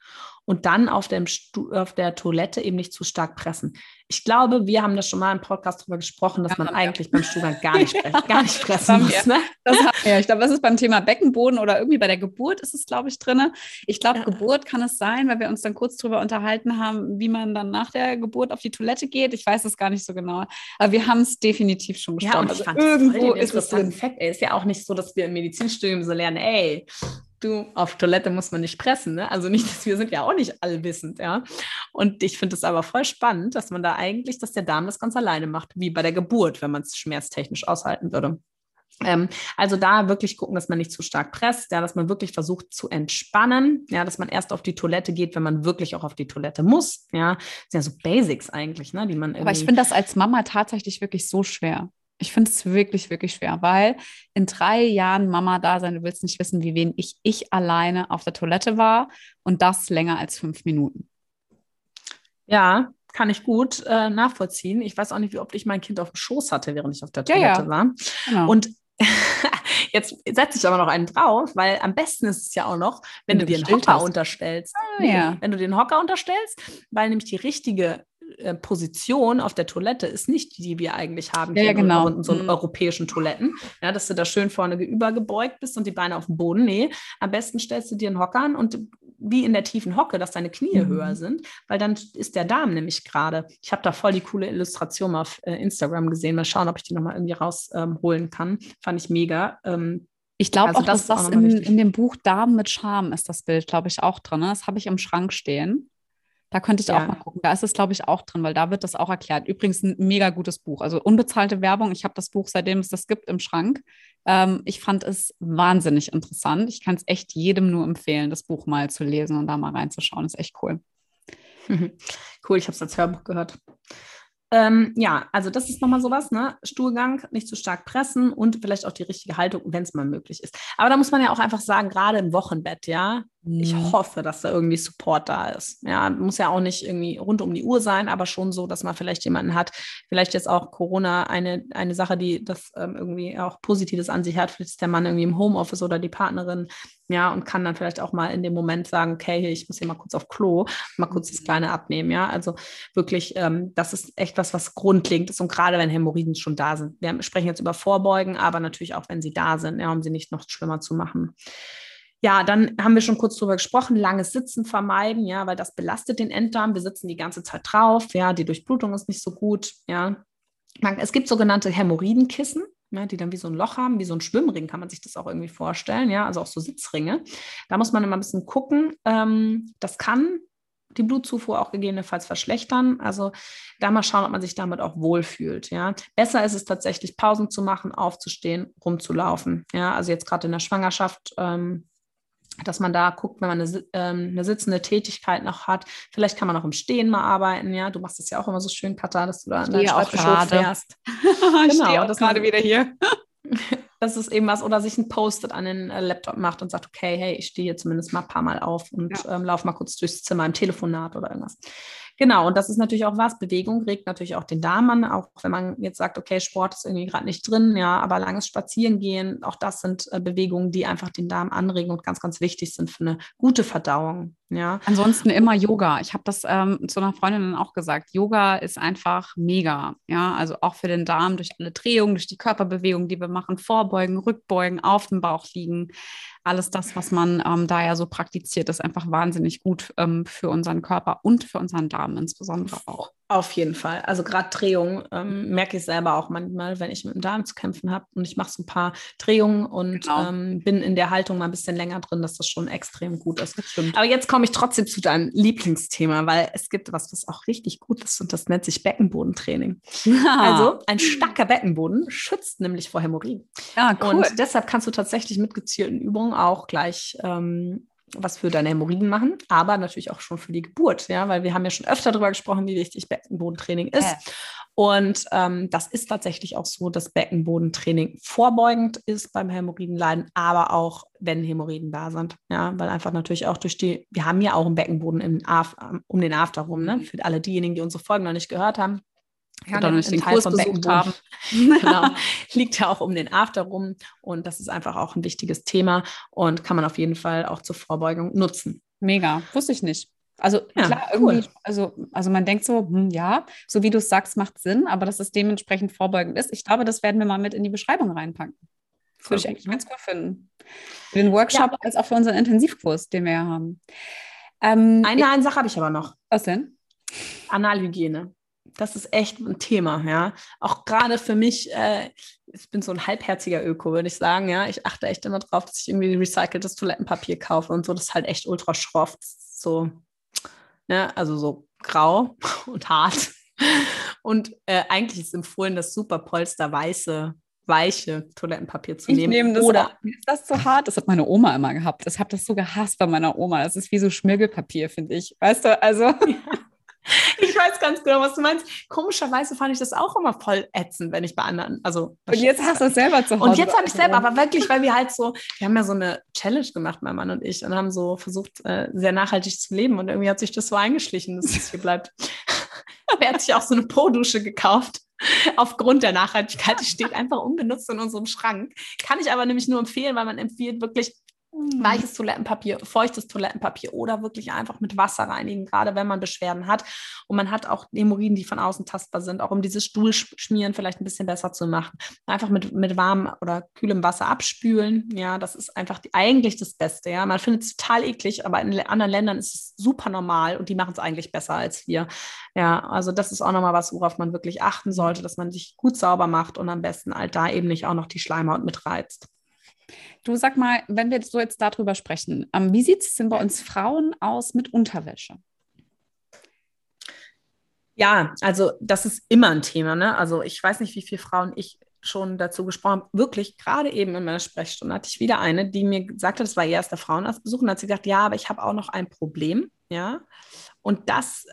Und dann auf, dem auf der Toilette eben nicht zu stark pressen. Ich glaube, wir haben das schon mal im Podcast darüber gesprochen, dass ja, man eigentlich ja. beim Stuhlgang gar nicht, gar nicht pressen muss. Ne? Ich glaube, das ist beim Thema Beckenboden oder irgendwie bei der Geburt ist es, glaube ich, drin. Ich glaube, ja. Geburt kann es sein, weil wir uns dann kurz darüber unterhalten haben, wie man dann nach der Geburt auf die Toilette geht. Ich weiß es gar nicht so genau. Aber wir haben es definitiv schon gesprochen. Ja, und ich also fand irgendwo ist es drin. Fact, ey. Ist ja auch nicht so, dass wir im Medizinstudium so lernen, ey, du, auf Toilette muss man nicht pressen. Ne? Also nicht, dass wir sind ja auch nicht allwissend, ja. Und ich finde es aber voll spannend, dass man da eigentlich, dass der Darm das ganz alleine macht, wie bei der Geburt, wenn man es schmerztechnisch aushalten würde. Ähm, also da wirklich gucken, dass man nicht zu stark presst, ja, dass man wirklich versucht zu entspannen, ja, dass man erst auf die Toilette geht, wenn man wirklich auch auf die Toilette muss, ja, das sind ja so Basics eigentlich, ne, die man. Aber ich finde das als Mama tatsächlich wirklich so schwer. Ich finde es wirklich, wirklich schwer, weil in drei Jahren Mama da sein, du willst nicht wissen, wie wenig ich alleine auf der Toilette war und das länger als fünf Minuten. Ja, kann ich gut äh, nachvollziehen. Ich weiß auch nicht, wie oft ich mein Kind auf dem Schoß hatte, während ich auf der Toilette ja, ja. war. Genau. Und jetzt setze ich aber noch einen drauf, weil am besten ist es ja auch noch, wenn, wenn du dir einen Hocker hast. unterstellst. Ah, ja. Wenn du den Hocker unterstellst, weil nämlich die richtige Position auf der Toilette ist nicht die, die wir eigentlich haben ja, ja, genau. in so mhm. europäischen Toiletten. Ja, dass du da schön vorne übergebeugt bist und die Beine auf dem Boden. Nee, am besten stellst du dir einen Hocker an und wie in der tiefen Hocke, dass deine Knie mhm. höher sind, weil dann ist der Darm nämlich gerade. Ich habe da voll die coole Illustration auf äh, Instagram gesehen. Mal schauen, ob ich die nochmal irgendwie rausholen ähm, kann. Fand ich mega. Ähm, ich glaube also auch, das dass das in, in, dem Buch Darm mit Charme ist das Bild, glaube ich, auch drin. Ne? Das habe ich im Schrank stehen. Da könnte ich ja. auch mal gucken. Da ist es, glaube ich, auch drin, weil da wird das auch erklärt. Übrigens ein mega gutes Buch. Also unbezahlte Werbung. Ich habe das Buch, seitdem es das gibt, im Schrank. Ähm, ich fand es wahnsinnig interessant. Ich kann es echt jedem nur empfehlen, das Buch mal zu lesen und da mal reinzuschauen. Ist echt cool. Cool, ich habe es als Hörbuch gehört. Ähm, ja, also das ist nochmal sowas, ne? Stuhlgang, nicht zu stark pressen und vielleicht auch die richtige Haltung, wenn es mal möglich ist. Aber da muss man ja auch einfach sagen, gerade im Wochenbett, ja, ich mhm. hoffe, dass da irgendwie Support da ist. Ja, muss ja auch nicht irgendwie rund um die Uhr sein, aber schon so, dass man vielleicht jemanden hat. Vielleicht jetzt auch Corona eine, eine Sache, die das ähm, irgendwie auch Positives an sich hat. Vielleicht ist der Mann irgendwie im Homeoffice oder die Partnerin, ja, und kann dann vielleicht auch mal in dem Moment sagen, okay, ich muss hier mal kurz auf Klo, mal kurz das mhm. Kleine abnehmen, ja. Also wirklich, ähm, das ist echt was, was grundlegend ist und gerade wenn Hämorrhoiden schon da sind. Wir sprechen jetzt über Vorbeugen, aber natürlich auch, wenn sie da sind, ja, um sie nicht noch schlimmer zu machen. Ja, dann haben wir schon kurz drüber gesprochen, langes Sitzen vermeiden, ja, weil das belastet den Enddarm. Wir sitzen die ganze Zeit drauf, ja, die Durchblutung ist nicht so gut, ja. Es gibt sogenannte Hämorrhoidenkissen, ja, die dann wie so ein Loch haben, wie so ein Schwimmring, kann man sich das auch irgendwie vorstellen, ja, also auch so Sitzringe. Da muss man immer ein bisschen gucken. Ähm, das kann die Blutzufuhr auch gegebenenfalls verschlechtern. Also da mal schauen, ob man sich damit auch wohlfühlt. Ja. Besser ist es tatsächlich, Pausen zu machen, aufzustehen, rumzulaufen. Ja, also jetzt gerade in der Schwangerschaft ähm, dass man da guckt, wenn man eine, ähm, eine, sitzende Tätigkeit noch hat. Vielleicht kann man auch im Stehen mal arbeiten, ja. Du machst es ja auch immer so schön, Katha, dass du da an deinem Schreibtisch fährst. ich genau, stehe auch gerade wieder hier. das ist eben was, oder sich ein Post-it an den äh, Laptop macht und sagt, okay, hey, ich stehe hier zumindest mal ein paar Mal auf und ja. ähm, laufe mal kurz durchs Zimmer im Telefonat oder irgendwas. Genau, und das ist natürlich auch was. Bewegung regt natürlich auch den Darm an, auch wenn man jetzt sagt, okay, Sport ist irgendwie gerade nicht drin, ja, aber langes Spazierengehen, auch das sind äh, Bewegungen, die einfach den Darm anregen und ganz, ganz wichtig sind für eine gute Verdauung. Ja. Ansonsten immer Yoga. Ich habe das ähm, zu einer Freundin auch gesagt. Yoga ist einfach mega. Ja, also auch für den Darm durch alle Drehungen, durch die Körperbewegung, die wir machen, vorbeugen, rückbeugen, auf dem Bauch liegen alles das, was man ähm, da ja so praktiziert, ist einfach wahnsinnig gut ähm, für unseren Körper und für unseren Darm insbesondere auch. Auf jeden Fall. Also gerade Drehungen ähm, merke ich selber auch manchmal, wenn ich mit dem Darm zu kämpfen habe und ich mache so ein paar Drehungen und genau. ähm, bin in der Haltung mal ein bisschen länger drin, dass das schon extrem gut ist. Aber jetzt komme ich trotzdem zu deinem Lieblingsthema, weil es gibt was, was auch richtig gut ist und das nennt sich Beckenbodentraining. Ja. Also ein starker Beckenboden schützt nämlich vor Hämorrhoiden. Ja, cool. Und deshalb kannst du tatsächlich mit gezielten Übungen auch gleich ähm, was für deine Hämorrhoiden machen, aber natürlich auch schon für die Geburt, ja, weil wir haben ja schon öfter darüber gesprochen, wie wichtig Beckenbodentraining ist. Ja. Und ähm, das ist tatsächlich auch so, dass Beckenbodentraining vorbeugend ist beim Hämorrhoidenleiden, aber auch wenn Hämorrhoiden da sind. Ja, weil einfach natürlich auch durch die, wir haben ja auch einen Beckenboden im Af, um den After rum, ne? Mhm. Für alle diejenigen, die unsere Folgen noch nicht gehört haben ja, dann nicht den Teil Kurs besucht haben. genau. Liegt ja auch um den After rum und das ist einfach auch ein wichtiges Thema und kann man auf jeden Fall auch zur Vorbeugung nutzen. Mega, wusste ich nicht. Also ja, klar, irgendwie, cool. also, also man denkt so, hm, ja, so wie du es sagst, macht Sinn, aber dass es dementsprechend vorbeugend ist. Ich glaube, das werden wir mal mit in die Beschreibung reinpacken. Das würde ich eigentlich ganz cool finden. Für den Workshop ja. als auch für unseren Intensivkurs, den wir ja haben. Ähm, eine, eine Sache habe ich aber noch. Was denn? Analhygiene das ist echt ein Thema, ja. Auch gerade für mich, äh, ich bin so ein halbherziger Öko, würde ich sagen, ja. Ich achte echt immer drauf, dass ich irgendwie recyceltes Toilettenpapier kaufe und so. Das ist halt echt ultra schroff, so, ne, also so grau und hart. Und äh, eigentlich ist empfohlen, das super polsterweiße weiche Toilettenpapier zu nehmen. Ich nehme das Oder auch. ist das zu hart? Das hat meine Oma immer gehabt. Das habe das so gehasst bei meiner Oma. Das ist wie so Schmirgelpapier, finde ich. Weißt du, also. Ja. Ich weiß ganz genau, was du meinst. Komischerweise fand ich das auch immer voll ätzend, wenn ich bei anderen, also. Und jetzt hast du es selber zu Hause. Und jetzt habe ich selber, aber wirklich, weil wir halt so, wir haben ja so eine Challenge gemacht, mein Mann und ich, und haben so versucht, äh, sehr nachhaltig zu leben. Und irgendwie hat sich das so eingeschlichen, dass es hier bleibt. er hat sich auch so eine Po-Dusche gekauft. Aufgrund der Nachhaltigkeit, die steht einfach unbenutzt in unserem Schrank. Kann ich aber nämlich nur empfehlen, weil man empfiehlt wirklich. Weiches Toilettenpapier, feuchtes Toilettenpapier oder wirklich einfach mit Wasser reinigen, gerade wenn man Beschwerden hat. Und man hat auch Hämorrhoiden, die von außen tastbar sind, auch um dieses Stuhlschmieren vielleicht ein bisschen besser zu machen. Einfach mit, mit warmem oder kühlem Wasser abspülen. Ja, das ist einfach die, eigentlich das Beste. Ja, man findet es total eklig, aber in anderen Ländern ist es super normal und die machen es eigentlich besser als wir. Ja, also das ist auch nochmal was, worauf man wirklich achten sollte, dass man sich gut sauber macht und am besten halt da eben nicht auch noch die Schleimhaut mitreizt. Du sag mal, wenn wir so jetzt darüber sprechen, ähm, wie sieht es denn bei uns Frauen aus mit Unterwäsche? Ja, also das ist immer ein Thema. Ne? Also ich weiß nicht, wie viele Frauen ich schon dazu gesprochen habe. Wirklich, gerade eben in meiner Sprechstunde hatte ich wieder eine, die mir gesagt hat, das war ihr erster Frauenarztbesuch, und hat sie gesagt, ja, aber ich habe auch noch ein Problem. Ja, und das,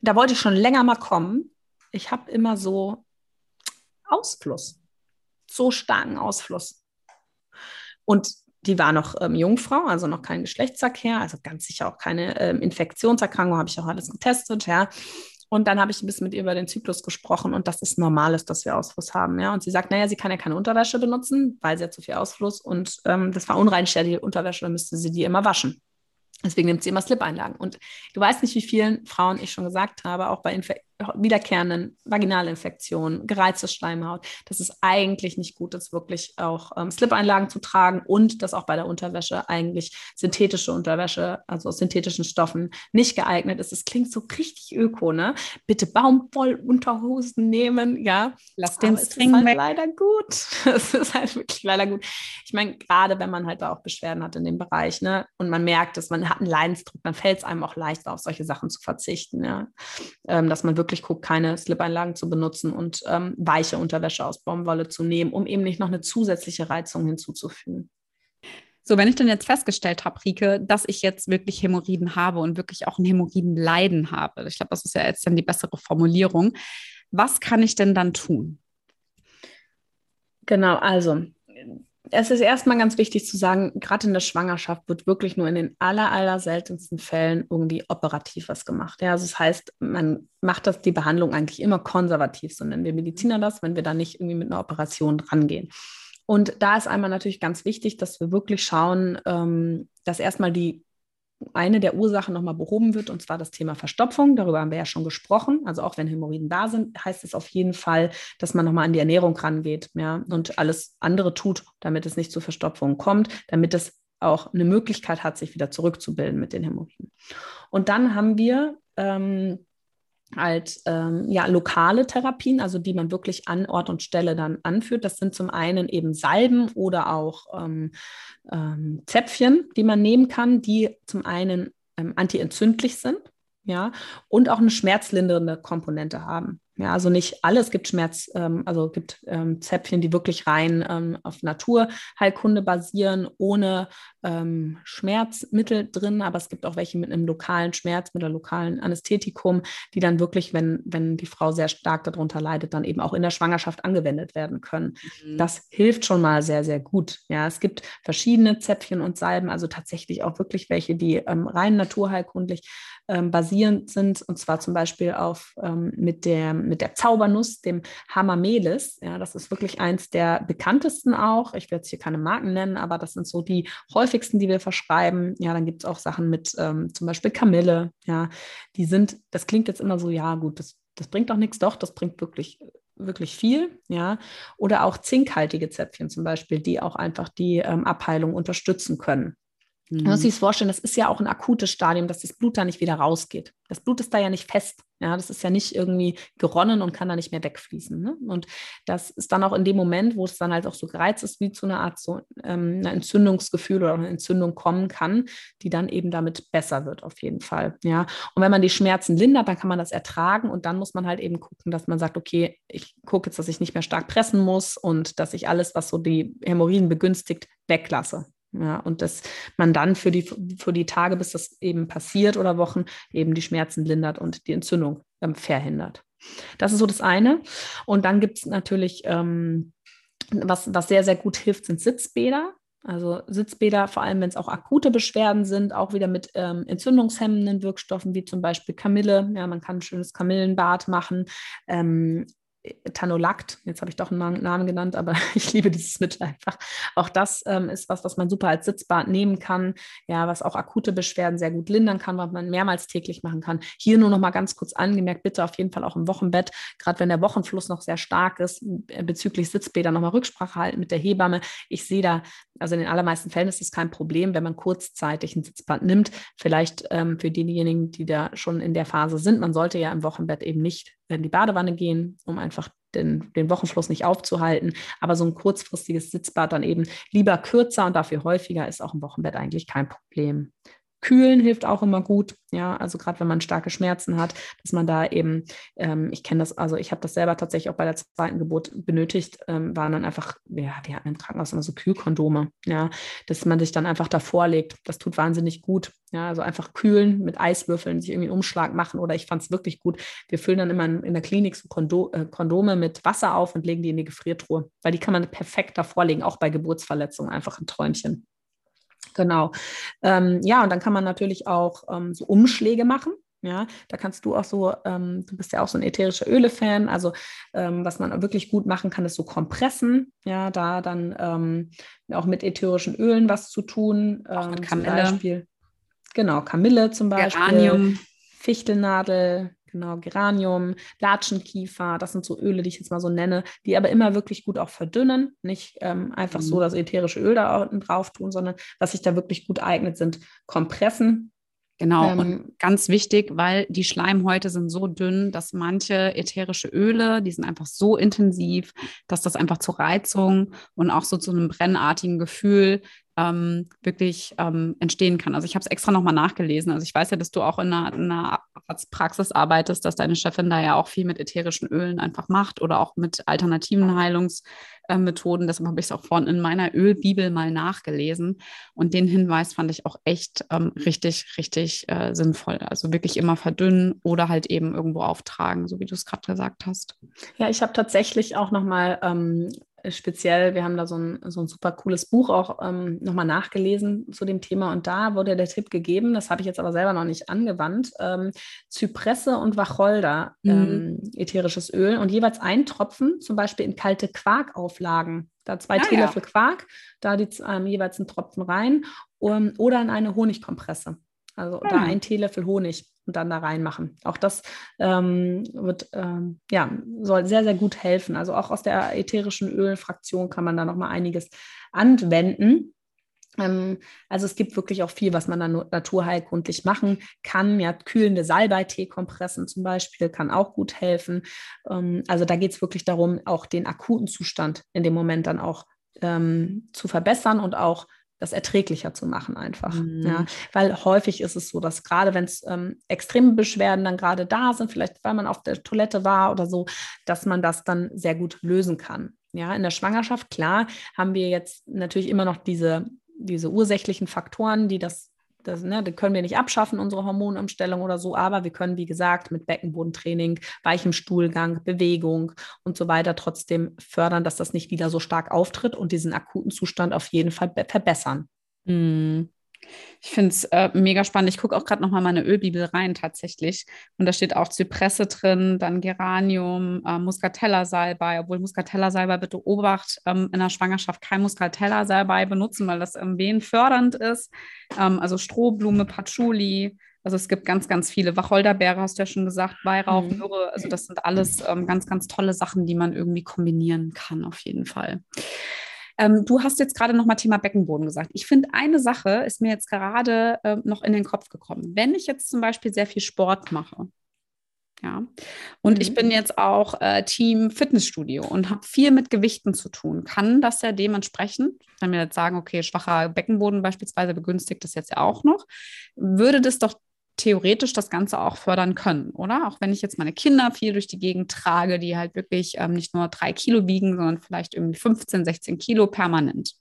da wollte ich schon länger mal kommen. Ich habe immer so Ausfluss, so starken Ausfluss. Und die war noch ähm, Jungfrau, also noch kein Geschlechtsverkehr, also ganz sicher auch keine ähm, Infektionserkrankung, habe ich auch alles getestet, ja. Und dann habe ich ein bisschen mit ihr über den Zyklus gesprochen und dass es normal ist, dass wir Ausfluss haben. Ja? Und sie sagt, naja, sie kann ja keine Unterwäsche benutzen, weil sie hat zu viel Ausfluss und ähm, das war unreinstellige Unterwäsche, dann müsste sie die immer waschen. Deswegen nimmt sie immer Slip-Einlagen. Und du weißt nicht, wie vielen Frauen ich schon gesagt habe, auch bei Infe wiederkehrenden Vaginalinfektionen, gereizte Schleimhaut, dass es eigentlich nicht gut ist, wirklich auch ähm, Slip-Einlagen zu tragen und dass auch bei der Unterwäsche eigentlich synthetische Unterwäsche, also aus synthetischen Stoffen, nicht geeignet ist. Es klingt so richtig öko, ne? Bitte Baumwollunterhosen nehmen, ja. Lass den String halt weg. leider gut. Es ist halt wirklich leider gut. Ich meine, gerade wenn man halt da auch Beschwerden hat in dem Bereich, ne? Und man merkt, dass man hat einen Leidensdruck, dann fällt es einem auch leichter, auf solche Sachen zu verzichten, ja. Ähm, dass man wirklich wirklich guckt, keine Slip-Einlagen zu benutzen und ähm, weiche Unterwäsche aus Baumwolle zu nehmen, um eben nicht noch eine zusätzliche Reizung hinzuzufügen. So, wenn ich dann jetzt festgestellt habe, Rike, dass ich jetzt wirklich Hämorrhoiden habe und wirklich auch ein Hämorrhoidenleiden habe, ich glaube, das ist ja jetzt dann die bessere Formulierung, was kann ich denn dann tun? Genau, also es ist erstmal ganz wichtig zu sagen, gerade in der Schwangerschaft wird wirklich nur in den aller, aller seltensten Fällen irgendwie operativ was gemacht. Ja, also das heißt, man macht das die Behandlung eigentlich immer konservativ, so nennen wir Mediziner das, wenn wir da nicht irgendwie mit einer Operation rangehen. Und da ist einmal natürlich ganz wichtig, dass wir wirklich schauen, ähm, dass erstmal die eine der Ursachen nochmal behoben wird, und zwar das Thema Verstopfung. Darüber haben wir ja schon gesprochen. Also auch wenn Hämorrhoiden da sind, heißt es auf jeden Fall, dass man nochmal an die Ernährung rangeht ja, und alles andere tut, damit es nicht zu Verstopfung kommt, damit es auch eine Möglichkeit hat, sich wieder zurückzubilden mit den Hämorrhoiden. Und dann haben wir ähm, als ähm, ja, lokale Therapien, also die man wirklich an Ort und Stelle dann anführt. Das sind zum einen eben Salben oder auch ähm, ähm, Zäpfchen, die man nehmen kann, die zum einen ähm, antientzündlich sind, ja, und auch eine schmerzlindernde Komponente haben. Ja, also nicht alles gibt Schmerz, ähm, also gibt ähm, Zäpfchen, die wirklich rein ähm, auf Naturheilkunde basieren, ohne ähm, Schmerzmittel drin, aber es gibt auch welche mit einem lokalen Schmerz, mit einem lokalen Anästhetikum, die dann wirklich, wenn, wenn die Frau sehr stark darunter leidet, dann eben auch in der Schwangerschaft angewendet werden können. Mhm. Das hilft schon mal sehr, sehr gut. Ja, es gibt verschiedene Zäpfchen und Salben, also tatsächlich auch wirklich welche, die ähm, rein naturheilkundlich ähm, basierend sind, und zwar zum Beispiel auf mit der mit der Zaubernuss, dem Hamamelis. Ja, das ist wirklich eins der bekanntesten auch. Ich werde jetzt hier keine Marken nennen, aber das sind so die häufigsten, die wir verschreiben. Ja, dann gibt es auch Sachen mit ähm, zum Beispiel Kamille. Ja, die sind, das klingt jetzt immer so, ja, gut, das, das bringt doch nichts, doch, das bringt wirklich wirklich viel, ja, oder auch zinkhaltige Zäpfchen zum Beispiel, die auch einfach die ähm, Abheilung unterstützen können. Man muss sich das vorstellen, das ist ja auch ein akutes Stadium, dass das Blut da nicht wieder rausgeht. Das Blut ist da ja nicht fest. Ja, das ist ja nicht irgendwie geronnen und kann da nicht mehr wegfließen. Ne? Und das ist dann auch in dem Moment, wo es dann halt auch so gereizt ist, wie zu einer Art so ähm, ein Entzündungsgefühl oder eine Entzündung kommen kann, die dann eben damit besser wird, auf jeden Fall. Ja, und wenn man die Schmerzen lindert, dann kann man das ertragen und dann muss man halt eben gucken, dass man sagt, okay, ich gucke jetzt, dass ich nicht mehr stark pressen muss und dass ich alles, was so die Hämorrhoiden begünstigt, weglasse. Ja, und dass man dann für die, für die Tage, bis das eben passiert oder Wochen, eben die Schmerzen lindert und die Entzündung ähm, verhindert. Das ist so das eine. Und dann gibt es natürlich, ähm, was, was sehr, sehr gut hilft, sind Sitzbäder. Also Sitzbäder, vor allem wenn es auch akute Beschwerden sind, auch wieder mit ähm, entzündungshemmenden Wirkstoffen wie zum Beispiel Kamille. Ja, man kann ein schönes Kamillenbad machen. Ähm, Tanolakt, jetzt habe ich doch einen Namen genannt, aber ich liebe dieses Mittel einfach. Auch das ähm, ist was, was man super als Sitzbad nehmen kann, ja, was auch akute Beschwerden sehr gut lindern kann, was man mehrmals täglich machen kann. Hier nur noch mal ganz kurz angemerkt, bitte auf jeden Fall auch im Wochenbett, gerade wenn der Wochenfluss noch sehr stark ist, äh, bezüglich Sitzbäder nochmal Rücksprache halten mit der Hebamme. Ich sehe da, also in den allermeisten Fällen ist es kein Problem, wenn man kurzzeitig ein Sitzbad nimmt. Vielleicht ähm, für diejenigen, die da schon in der Phase sind, man sollte ja im Wochenbett eben nicht in die Badewanne gehen, um einfach den, den Wochenfluss nicht aufzuhalten. Aber so ein kurzfristiges Sitzbad dann eben lieber kürzer und dafür häufiger ist auch im Wochenbett eigentlich kein Problem. Kühlen hilft auch immer gut, ja, also gerade wenn man starke Schmerzen hat, dass man da eben, ähm, ich kenne das, also ich habe das selber tatsächlich auch bei der zweiten Geburt benötigt, ähm, waren dann einfach, ja, wir hatten im Krankenhaus immer so Kühlkondome, ja, dass man sich dann einfach davor legt. Das tut wahnsinnig gut, ja, also einfach kühlen mit Eiswürfeln, sich irgendwie einen Umschlag machen oder ich fand es wirklich gut. Wir füllen dann immer in, in der Klinik so Kondo, äh, Kondome mit Wasser auf und legen die in die Gefriertruhe, weil die kann man perfekt davor legen, auch bei Geburtsverletzungen, einfach ein Träumchen. Genau. Ähm, ja, und dann kann man natürlich auch ähm, so Umschläge machen. Ja, da kannst du auch so, ähm, du bist ja auch so ein ätherischer Öle-Fan, also ähm, was man wirklich gut machen kann, ist so Kompressen, ja, da dann ähm, auch mit ätherischen Ölen was zu tun. Auch mit ähm, Kamille. Zum Beispiel, genau, Kamille zum Beispiel. Geranium. Fichtelnadel, Genau, Geranium, Latschenkiefer, das sind so Öle, die ich jetzt mal so nenne, die aber immer wirklich gut auch verdünnen. Nicht ähm, einfach mhm. so das ätherische Öl da drauf tun, sondern was sich da wirklich gut eignet, sind Kompressen. Genau, ähm, und ganz wichtig, weil die Schleimhäute sind so dünn, dass manche ätherische Öle, die sind einfach so intensiv, dass das einfach zur Reizung und auch so zu einem brennartigen Gefühl ähm, wirklich ähm, entstehen kann. Also ich habe es extra nochmal nachgelesen. Also ich weiß ja, dass du auch in einer, in einer Arztpraxis arbeitest, dass deine Chefin da ja auch viel mit ätherischen Ölen einfach macht oder auch mit alternativen Heilungsmethoden. Deshalb habe ich es auch vorhin in meiner Ölbibel mal nachgelesen. Und den Hinweis fand ich auch echt ähm, richtig, richtig äh, sinnvoll. Also wirklich immer verdünnen oder halt eben irgendwo auftragen, so wie du es gerade gesagt hast. Ja, ich habe tatsächlich auch nochmal ähm, speziell, wir haben da so ein, so ein super cooles Buch auch ähm, nochmal nachgelesen zu dem Thema und da wurde der Tipp gegeben, das habe ich jetzt aber selber noch nicht angewandt, ähm, Zypresse und Wacholder, mhm. ähm, ätherisches Öl und jeweils ein Tropfen zum Beispiel in kalte Quarkauflagen. Da zwei ah, Teelöffel ja. Quark, da die, ähm, jeweils einen Tropfen rein um, oder in eine Honigkompresse. Also hm. da ein Teelöffel Honig und dann da reinmachen. Auch das ähm, wird, ähm, ja, soll sehr, sehr gut helfen. Also auch aus der ätherischen Ölfraktion kann man da nochmal einiges anwenden. Ähm, also es gibt wirklich auch viel, was man dann naturheilkundlich machen kann. Ja, kühlende Salbei-Tee-Kompressen zum Beispiel kann auch gut helfen. Ähm, also da geht es wirklich darum, auch den akuten Zustand in dem Moment dann auch ähm, zu verbessern und auch das erträglicher zu machen einfach. Mhm. Ja, weil häufig ist es so, dass gerade wenn es ähm, extreme Beschwerden dann gerade da sind, vielleicht weil man auf der Toilette war oder so, dass man das dann sehr gut lösen kann. Ja, in der Schwangerschaft, klar, haben wir jetzt natürlich immer noch diese, diese ursächlichen Faktoren, die das das, ne, können wir nicht abschaffen, unsere Hormonumstellung oder so, aber wir können, wie gesagt, mit Beckenbodentraining, weichem Stuhlgang, Bewegung und so weiter trotzdem fördern, dass das nicht wieder so stark auftritt und diesen akuten Zustand auf jeden Fall verbessern. Mm. Ich finde es äh, mega spannend. Ich gucke auch gerade nochmal meine Ölbibel rein tatsächlich. Und da steht auch Zypresse drin, dann Geranium, äh, Muscatella-Salbei. Obwohl Muscatella-Salbei bitte Obacht, ähm, in der Schwangerschaft kein Muscatella-Salbei benutzen, weil das ähm, wehenfördernd ist. Ähm, also Strohblume, Patchouli. Also es gibt ganz, ganz viele. Wacholderbeere hast du ja schon gesagt, Weihrauch, mhm. Myrrhe. Also das sind alles ähm, ganz, ganz tolle Sachen, die man irgendwie kombinieren kann auf jeden Fall. Ähm, du hast jetzt gerade nochmal Thema Beckenboden gesagt. Ich finde, eine Sache ist mir jetzt gerade äh, noch in den Kopf gekommen. Wenn ich jetzt zum Beispiel sehr viel Sport mache, ja. Und mhm. ich bin jetzt auch äh, Team Fitnessstudio und habe viel mit Gewichten zu tun. Kann das ja dementsprechend, wenn wir jetzt sagen, okay, schwacher Beckenboden beispielsweise begünstigt das jetzt ja auch noch, würde das doch theoretisch das Ganze auch fördern können, oder? Auch wenn ich jetzt meine Kinder viel durch die Gegend trage, die halt wirklich ähm, nicht nur drei Kilo wiegen, sondern vielleicht irgendwie 15, 16 Kilo permanent.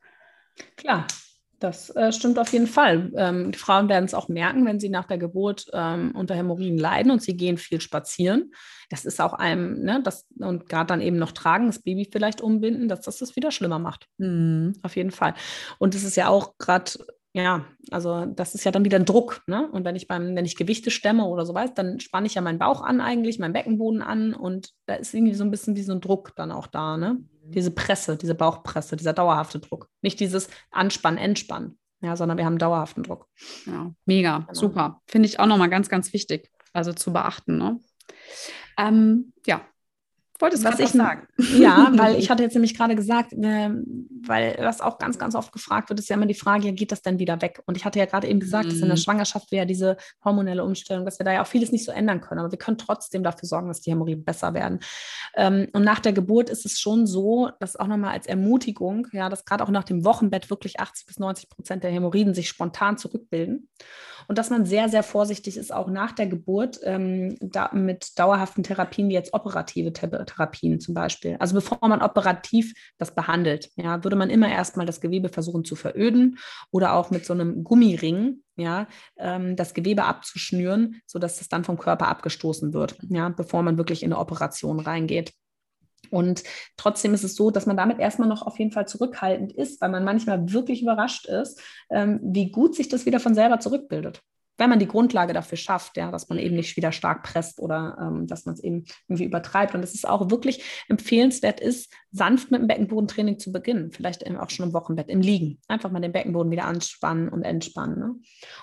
Klar, das äh, stimmt auf jeden Fall. Ähm, die Frauen werden es auch merken, wenn sie nach der Geburt ähm, unter Hämorrhoiden leiden und sie gehen viel spazieren. Das ist auch einem, ne, das, und gerade dann eben noch tragen, das Baby vielleicht umbinden, dass das das wieder schlimmer macht. Mhm. Auf jeden Fall. Und es ist ja auch gerade ja, also das ist ja dann wieder ein Druck. Ne? Und wenn ich beim, wenn ich Gewichte stemme oder so weiß, dann spanne ich ja meinen Bauch an eigentlich, meinen Beckenboden an und da ist irgendwie so ein bisschen wie so ein Druck dann auch da, ne? Mhm. Diese Presse, diese Bauchpresse, dieser dauerhafte Druck. Nicht dieses Anspannen, Entspannen, ja, sondern wir haben dauerhaften Druck. Ja, mega, genau. super. Finde ich auch nochmal ganz, ganz wichtig, also zu beachten. Ne? Ähm, ja, Wolltest was ich sagen? Ja, weil ich hatte jetzt nämlich gerade gesagt, äh, weil was auch ganz, ganz oft gefragt wird, ist ja immer die Frage, ja, geht das denn wieder weg? Und ich hatte ja gerade eben gesagt, mhm. dass in der mhm. Schwangerschaft wir ja diese hormonelle Umstellung, dass wir da ja auch vieles nicht so ändern können, aber wir können trotzdem dafür sorgen, dass die Hämorrhoiden besser werden. Ähm, und nach der Geburt ist es schon so, dass auch nochmal als Ermutigung, ja, dass gerade auch nach dem Wochenbett wirklich 80 bis 90 Prozent der Hämorrhoiden sich spontan zurückbilden und dass man sehr, sehr vorsichtig ist, auch nach der Geburt ähm, da, mit dauerhaften Therapien, wie jetzt operative Therapien zum Beispiel. Also bevor man operativ das behandelt, ja, würde man immer erstmal das Gewebe versuchen zu veröden oder auch mit so einem Gummiring ja, ähm, das Gewebe abzuschnüren, sodass es dann vom Körper abgestoßen wird, ja, bevor man wirklich in eine Operation reingeht. Und trotzdem ist es so, dass man damit erstmal noch auf jeden Fall zurückhaltend ist, weil man manchmal wirklich überrascht ist, ähm, wie gut sich das wieder von selber zurückbildet wenn man die Grundlage dafür schafft, ja, dass man eben nicht wieder stark presst oder ähm, dass man es eben irgendwie übertreibt. Und dass es auch wirklich empfehlenswert ist, sanft mit dem Beckenbodentraining zu beginnen, vielleicht auch schon im Wochenbett, im Liegen. Einfach mal den Beckenboden wieder anspannen und entspannen. Ne? Und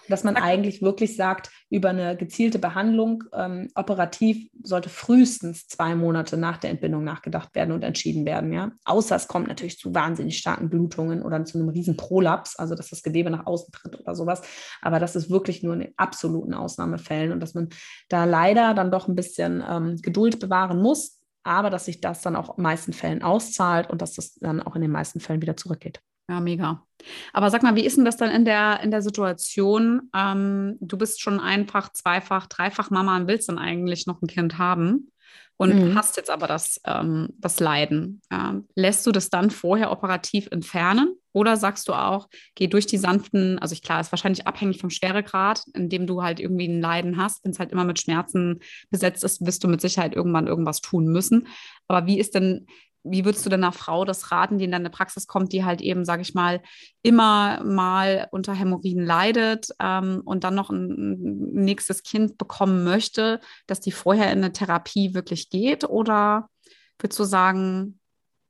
dass man eigentlich wirklich sagt, über eine gezielte Behandlung ähm, operativ sollte frühestens zwei Monate nach der Entbindung nachgedacht werden und entschieden werden. Ja? Außer es kommt natürlich zu wahnsinnig starken Blutungen oder zu einem riesen Prolaps, also dass das Gewebe nach außen tritt oder sowas. Aber das ist wirklich nur absoluten Ausnahmefällen und dass man da leider dann doch ein bisschen ähm, Geduld bewahren muss, aber dass sich das dann auch in den meisten Fällen auszahlt und dass das dann auch in den meisten Fällen wieder zurückgeht. Ja, mega. Aber sag mal, wie ist denn das dann in der, in der Situation? Ähm, du bist schon einfach, zweifach, dreifach Mama und willst dann eigentlich noch ein Kind haben und mhm. hast jetzt aber das, ähm, das Leiden. Ja. Lässt du das dann vorher operativ entfernen oder sagst du auch, geh durch die sanften, also ich klar, ist wahrscheinlich abhängig vom Schweregrad, in dem du halt irgendwie ein Leiden hast. Wenn es halt immer mit Schmerzen besetzt ist, wirst du mit Sicherheit irgendwann irgendwas tun müssen. Aber wie ist denn wie würdest du denn einer Frau das raten, die in deine Praxis kommt, die halt eben, sage ich mal, immer mal unter Hämorrhoiden leidet ähm, und dann noch ein, ein, nächstes Kind bekommen möchte, dass die vorher in eine Therapie wirklich geht? Oder würdest du sagen,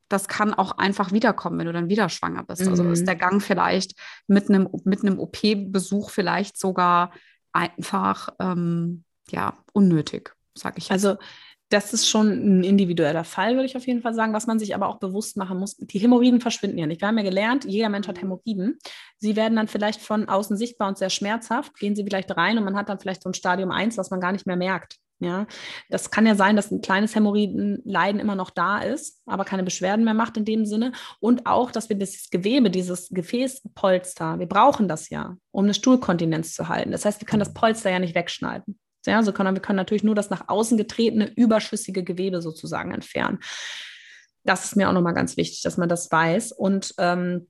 das kann auch einfach wiederkommen, wenn du dann wieder schwanger bist? Mhm. Also ist mhm. der Gang vielleicht mit einem, mit einem OP-Besuch vielleicht sogar einfach ähm, ja, unnötig, sage ich. Also das ist schon ein individueller Fall, würde ich auf jeden Fall sagen. Was man sich aber auch bewusst machen muss, die Hämorrhoiden verschwinden ja nicht. Wir haben ja gelernt, jeder Mensch hat mhm. Hämorrhoiden. Sie werden dann vielleicht von außen sichtbar und sehr schmerzhaft. Gehen sie vielleicht rein und man hat dann vielleicht so ein Stadium 1, was man gar nicht mehr merkt. Ja, das kann ja sein, dass ein kleines Hämorrhoidenleiden immer noch da ist, aber keine Beschwerden mehr macht in dem Sinne. Und auch, dass wir dieses Gewebe, dieses Gefäßpolster, wir brauchen das ja, um eine Stuhlkontinenz zu halten. Das heißt, wir können das Polster ja nicht wegschneiden. Ja, so können wir können natürlich nur das nach außen getretene, überschüssige Gewebe sozusagen entfernen. Das ist mir auch nochmal ganz wichtig, dass man das weiß. Und ähm,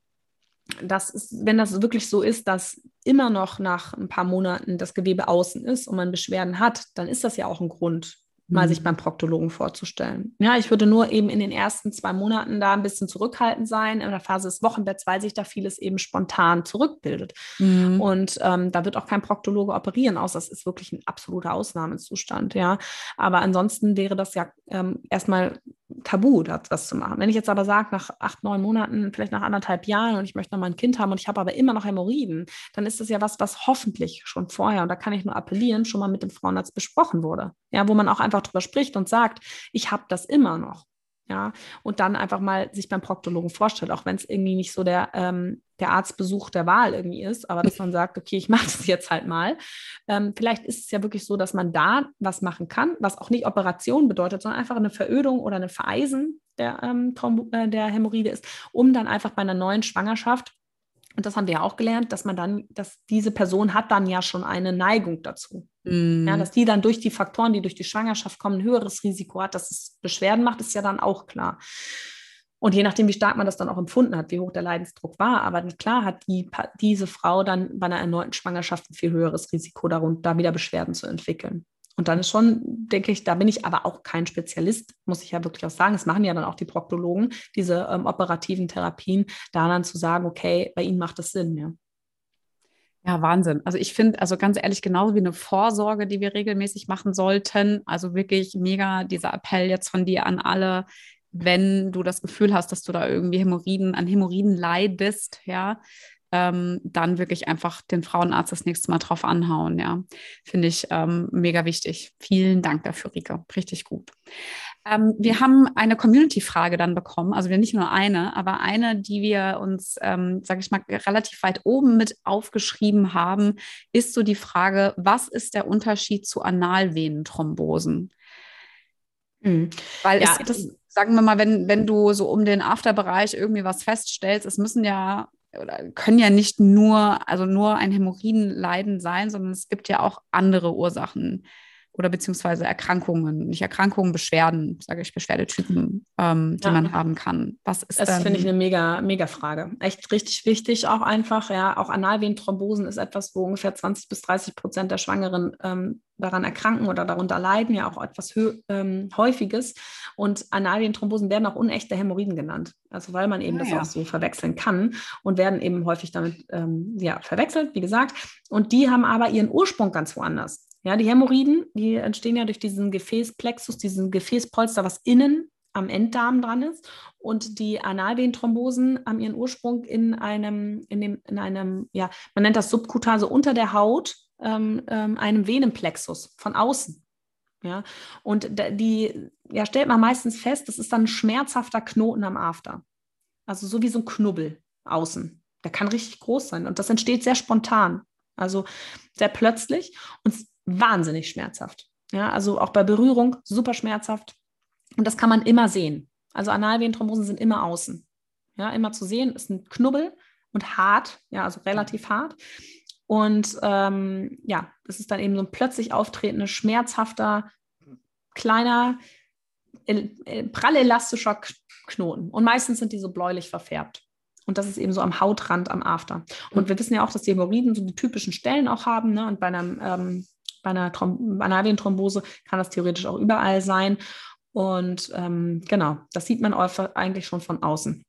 das ist, wenn das wirklich so ist, dass immer noch nach ein paar Monaten das Gewebe außen ist und man Beschwerden hat, dann ist das ja auch ein Grund, mal mhm. sich beim Proktologen vorzustellen. Ja, ich würde nur eben in den ersten zwei Monaten da ein bisschen zurückhaltend sein, in der Phase des Wochenbetts, weil sich da vieles eben spontan zurückbildet. Mhm. Und ähm, da wird auch kein Proktologe operieren, außer das ist wirklich ein absoluter Ausnahmezustand, ja. Aber ansonsten wäre das ja ähm, erstmal tabu, das, zu machen. Wenn ich jetzt aber sage, nach acht, neun Monaten, vielleicht nach anderthalb Jahren und ich möchte noch mal ein Kind haben und ich habe aber immer noch Hämorrhoiden, dann ist das ja was, was hoffentlich schon vorher, und da kann ich nur appellieren, schon mal mit dem Frauenarzt besprochen wurde. Ja, wo man auch einfach drüber spricht und sagt, ich habe das immer noch. Ja, und dann einfach mal sich beim Proktologen vorstellt, auch wenn es irgendwie nicht so der, ähm, der Arztbesuch der Wahl irgendwie ist, aber dass man sagt, okay, ich mache das jetzt halt mal. Ähm, vielleicht ist es ja wirklich so, dass man da was machen kann, was auch nicht Operation bedeutet, sondern einfach eine Verödung oder eine Vereisen der, ähm, äh, der Hämorrhoide ist, um dann einfach bei einer neuen Schwangerschaft und das haben wir ja auch gelernt, dass man dann, dass diese Person hat dann ja schon eine Neigung dazu. Mm. Ja, dass die dann durch die Faktoren, die durch die Schwangerschaft kommen, ein höheres Risiko hat, dass es Beschwerden macht, ist ja dann auch klar. Und je nachdem, wie stark man das dann auch empfunden hat, wie hoch der Leidensdruck war, aber klar hat die, diese Frau dann bei einer erneuten Schwangerschaft ein viel höheres Risiko, darunter wieder Beschwerden zu entwickeln. Und dann ist schon, denke ich, da bin ich aber auch kein Spezialist, muss ich ja wirklich auch sagen. Das machen ja dann auch die Proktologen, diese ähm, operativen Therapien, da dann zu sagen, okay, bei ihnen macht das Sinn, ja. Ja, Wahnsinn. Also ich finde, also ganz ehrlich, genauso wie eine Vorsorge, die wir regelmäßig machen sollten. Also wirklich mega dieser Appell jetzt von dir an alle, wenn du das Gefühl hast, dass du da irgendwie Hämorrhoiden, an Hämorrhoiden leidest, ja, ähm, dann wirklich einfach den Frauenarzt das nächste Mal drauf anhauen. Ja, finde ich ähm, mega wichtig. Vielen Dank dafür, Rike. Richtig gut. Ähm, wir haben eine Community-Frage dann bekommen, also nicht nur eine, aber eine, die wir uns, ähm, sage ich mal, relativ weit oben mit aufgeschrieben haben, ist so die Frage, was ist der Unterschied zu Analvenenthrombosen? Mhm. Weil ja, es, das, sagen wir mal, wenn, wenn du so um den Afterbereich irgendwie was feststellst, es müssen ja oder können ja nicht nur, also nur ein Hämorrhoidenleiden sein, sondern es gibt ja auch andere Ursachen oder beziehungsweise Erkrankungen, nicht Erkrankungen, Beschwerden, sage ich, Beschwerdetypen, ähm, die ja. man haben kann. Was ist das? finde ich eine mega, mega Frage. Echt richtig wichtig auch einfach. Ja, auch Analvenenthrombosen ist etwas, wo ungefähr 20 bis 30 Prozent der Schwangeren ähm, daran erkranken oder darunter leiden, ja auch etwas ähm, Häufiges. Und Analvenenthrombosen werden auch unechte Hämorrhoiden genannt. Also weil man eben ah, das ja. auch so verwechseln kann und werden eben häufig damit ähm, ja, verwechselt, wie gesagt. Und die haben aber ihren Ursprung ganz woanders. Ja, die Hämorrhoiden, die entstehen ja durch diesen Gefäßplexus, diesen Gefäßpolster, was innen am Enddarm dran ist. Und die Analvenenthrombosen haben ihren Ursprung in einem, in dem, in einem, ja, man nennt das Subkutase unter der Haut, ähm, ähm, einem Venenplexus von außen. Ja, und die, ja, stellt man meistens fest, das ist dann ein schmerzhafter Knoten am After. Also so wie so ein Knubbel außen. Der kann richtig groß sein. Und das entsteht sehr spontan. Also sehr plötzlich. Und wahnsinnig schmerzhaft. Ja, also auch bei Berührung super schmerzhaft. Und das kann man immer sehen. Also Analvenenthrombosen sind immer außen. Ja, immer zu sehen, ist ein Knubbel und hart, ja, also relativ hart. Und ähm, ja, das ist dann eben so ein plötzlich auftretender, schmerzhafter, kleiner, prallelastischer Knoten. Und meistens sind die so bläulich verfärbt. Und das ist eben so am Hautrand, am After. Und wir wissen ja auch, dass die Hämorrhoiden so die typischen Stellen auch haben. Ne? Und bei einem ähm, bei einer Thromb Analvenenthrombose kann das theoretisch auch überall sein. Und ähm, genau, das sieht man eigentlich schon von außen.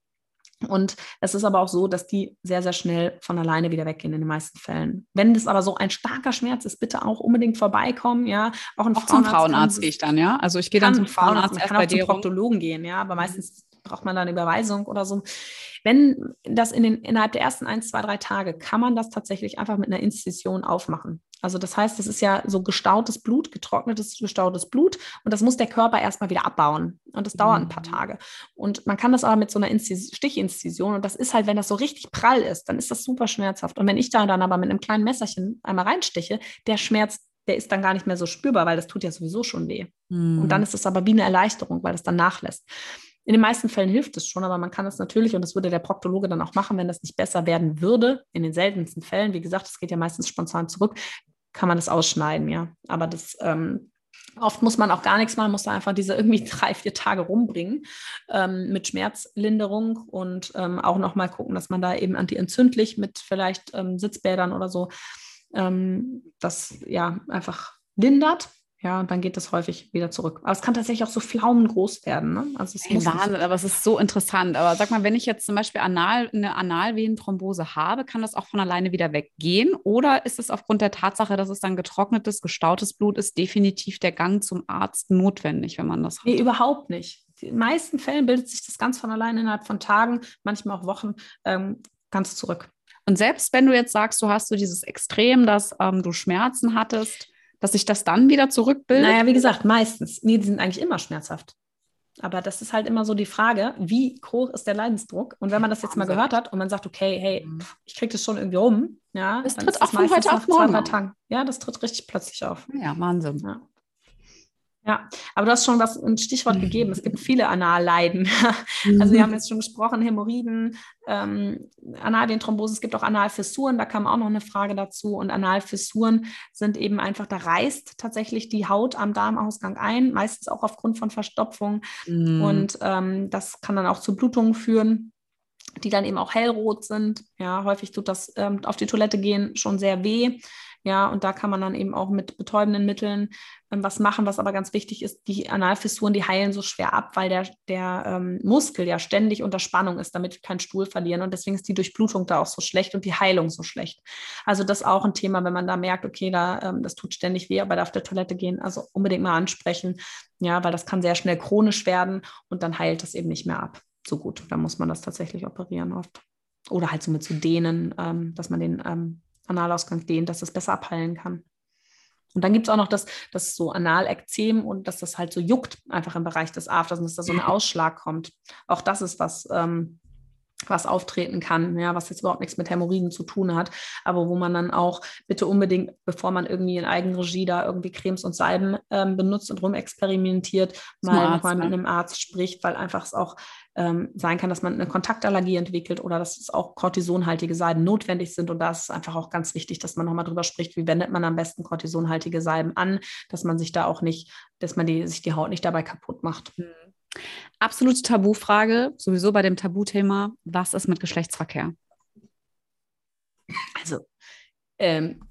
Und es ist aber auch so, dass die sehr, sehr schnell von alleine wieder weggehen in den meisten Fällen. Wenn das aber so ein starker Schmerz ist, bitte auch unbedingt vorbeikommen, ja. Auch, ein auch Frauenarzt zum Frauenarzt gehe ich dann, ja. Also ich gehe dann zum Frauenarzt, man kann auch zum Proktologen gehen, ja. Aber meistens braucht man dann eine Überweisung oder so. Wenn das in den, innerhalb der ersten ein, zwei, drei Tage, kann man das tatsächlich einfach mit einer Inzision aufmachen. Also das heißt, das ist ja so gestautes Blut, getrocknetes, gestautes Blut und das muss der Körper erstmal wieder abbauen. Und das dauert ein paar mhm. Tage. Und man kann das aber mit so einer Stichinzision und das ist halt, wenn das so richtig prall ist, dann ist das super schmerzhaft. Und wenn ich da dann aber mit einem kleinen Messerchen einmal reinstiche, der Schmerz, der ist dann gar nicht mehr so spürbar, weil das tut ja sowieso schon weh. Mhm. Und dann ist es aber wie eine Erleichterung, weil das dann nachlässt. In den meisten Fällen hilft es schon, aber man kann das natürlich, und das würde der Proktologe dann auch machen, wenn das nicht besser werden würde, in den seltensten Fällen, wie gesagt, es geht ja meistens spontan zurück, kann man das ausschneiden, ja. Aber das ähm, Oft muss man auch gar nichts machen, muss da einfach diese irgendwie drei, vier Tage rumbringen ähm, mit Schmerzlinderung und ähm, auch nochmal gucken, dass man da eben antientzündlich mit vielleicht ähm, Sitzbädern oder so ähm, das ja einfach lindert. Ja, und dann geht das häufig wieder zurück. Aber es kann tatsächlich auch so flaumengroß werden. Ne? Also es hey, Wahnsinn, aber es ist so interessant. Aber sag mal, wenn ich jetzt zum Beispiel Anal, eine Analvenenthrombose habe, kann das auch von alleine wieder weggehen? Oder ist es aufgrund der Tatsache, dass es dann getrocknetes, gestautes Blut ist, definitiv der Gang zum Arzt notwendig, wenn man das hat? Nee, überhaupt nicht. In den meisten Fällen bildet sich das ganz von alleine innerhalb von Tagen, manchmal auch Wochen, ähm, ganz zurück. Und selbst wenn du jetzt sagst, du hast so dieses Extrem, dass ähm, du Schmerzen hattest, dass sich das dann wieder zurückbildet? Naja, wie gesagt, meistens. Nee, die sind eigentlich immer schmerzhaft. Aber das ist halt immer so die Frage, wie hoch ist der Leidensdruck? Und wenn man das jetzt mal gehört hat und man sagt, okay, hey, mhm. ich kriege das schon irgendwie rum, ja, das tritt auch von heute auf morgen. Ja, das tritt richtig plötzlich auf. Ja, Wahnsinn. Ja. Ja, aber du hast schon was ein Stichwort mhm. gegeben. Es gibt viele Analleiden. Also wir haben jetzt schon gesprochen, Hämorrhoiden, ähm, Analventhrombose, es gibt auch Analfissuren, da kam auch noch eine Frage dazu. Und Analfissuren sind eben einfach, da reißt tatsächlich die Haut am Darmausgang ein, meistens auch aufgrund von Verstopfung. Mhm. Und ähm, das kann dann auch zu Blutungen führen die dann eben auch hellrot sind. Ja, häufig tut das ähm, auf die Toilette gehen schon sehr weh. Ja, und da kann man dann eben auch mit betäubenden Mitteln ähm, was machen, was aber ganz wichtig ist, die Analfissuren, die heilen so schwer ab, weil der, der ähm, Muskel ja ständig unter Spannung ist, damit wir keinen Stuhl verlieren. Und deswegen ist die Durchblutung da auch so schlecht und die Heilung so schlecht. Also das ist auch ein Thema, wenn man da merkt, okay, da, ähm, das tut ständig weh, aber da auf der Toilette gehen, also unbedingt mal ansprechen. Ja, weil das kann sehr schnell chronisch werden und dann heilt das eben nicht mehr ab. So gut. Da muss man das tatsächlich operieren oft. Oder halt so mit zu dehnen, ähm, dass man den ähm, Analausgang dehnt, dass es besser abheilen kann. Und dann gibt es auch noch das, das so Analekzem und dass das halt so juckt, einfach im Bereich des Afters und dass da so ein Ausschlag kommt. Auch das ist was, ähm, was auftreten kann, ja, was jetzt überhaupt nichts mit Hämorrhoiden zu tun hat, aber wo man dann auch bitte unbedingt, bevor man irgendwie in Eigenregie da irgendwie Cremes und Salben ähm, benutzt und rumexperimentiert, mal, mal mit einem Arzt spricht, weil einfach es auch ähm, sein kann, dass man eine Kontaktallergie entwickelt oder dass es auch kortisonhaltige Salben notwendig sind. Und da ist es einfach auch ganz wichtig, dass man nochmal drüber spricht, wie wendet man am besten kortisonhaltige Salben an, dass man sich da auch nicht, dass man die, sich die Haut nicht dabei kaputt macht. Mhm. Absolute Tabufrage, sowieso bei dem Tabuthema, was ist mit Geschlechtsverkehr? Also, ähm,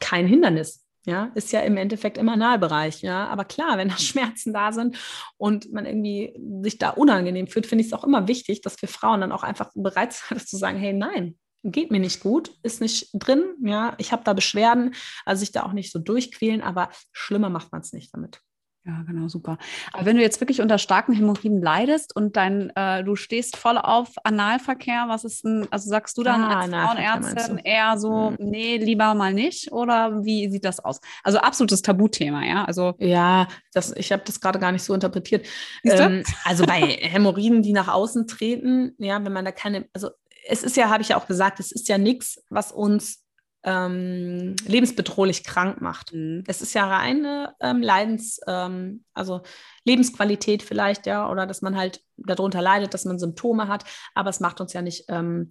kein Hindernis. Ja, ist ja im Endeffekt im Analbereich, ja. Aber klar, wenn da Schmerzen da sind und man irgendwie sich da unangenehm fühlt, finde ich es auch immer wichtig, dass wir Frauen dann auch einfach bereit sind, zu sagen, hey, nein, geht mir nicht gut, ist nicht drin, ja, ich habe da Beschwerden, also sich da auch nicht so durchquälen, aber schlimmer macht man es nicht damit. Ja, genau, super. Aber wenn du jetzt wirklich unter starken Hämorrhoiden leidest und dein, äh, du stehst voll auf Analverkehr, was ist denn, also sagst du dann ah, als Frauenärztin eher so, mhm. nee, lieber mal nicht? Oder wie sieht das aus? Also absolutes Tabuthema, ja? Also ja, das, ich habe das gerade gar nicht so interpretiert. Ähm, also bei Hämorrhoiden, die nach außen treten, ja, wenn man da keine, also es ist ja, habe ich ja auch gesagt, es ist ja nichts, was uns ähm, lebensbedrohlich krank macht. Mhm. Es ist ja reine ähm, Leidens, ähm, also Lebensqualität vielleicht, ja, oder dass man halt darunter leidet, dass man Symptome hat, aber es macht uns ja nicht ähm,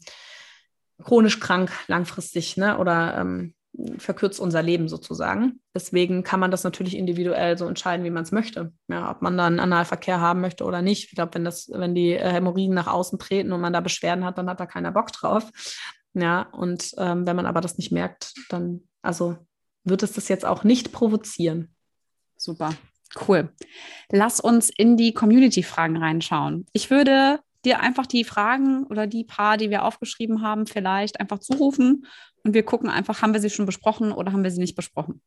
chronisch krank langfristig, ne, oder ähm, verkürzt unser Leben sozusagen. Deswegen kann man das natürlich individuell so entscheiden, wie man es möchte. Ja, ob man dann Analverkehr haben möchte oder nicht. Ich glaube, wenn das, wenn die äh, Hämorrhoiden nach außen treten und man da Beschwerden hat, dann hat da keiner Bock drauf. Ja, und ähm, wenn man aber das nicht merkt, dann, also wird es das jetzt auch nicht provozieren. Super. Cool. Lass uns in die Community-Fragen reinschauen. Ich würde dir einfach die Fragen oder die paar, die wir aufgeschrieben haben, vielleicht einfach zurufen und wir gucken einfach, haben wir sie schon besprochen oder haben wir sie nicht besprochen.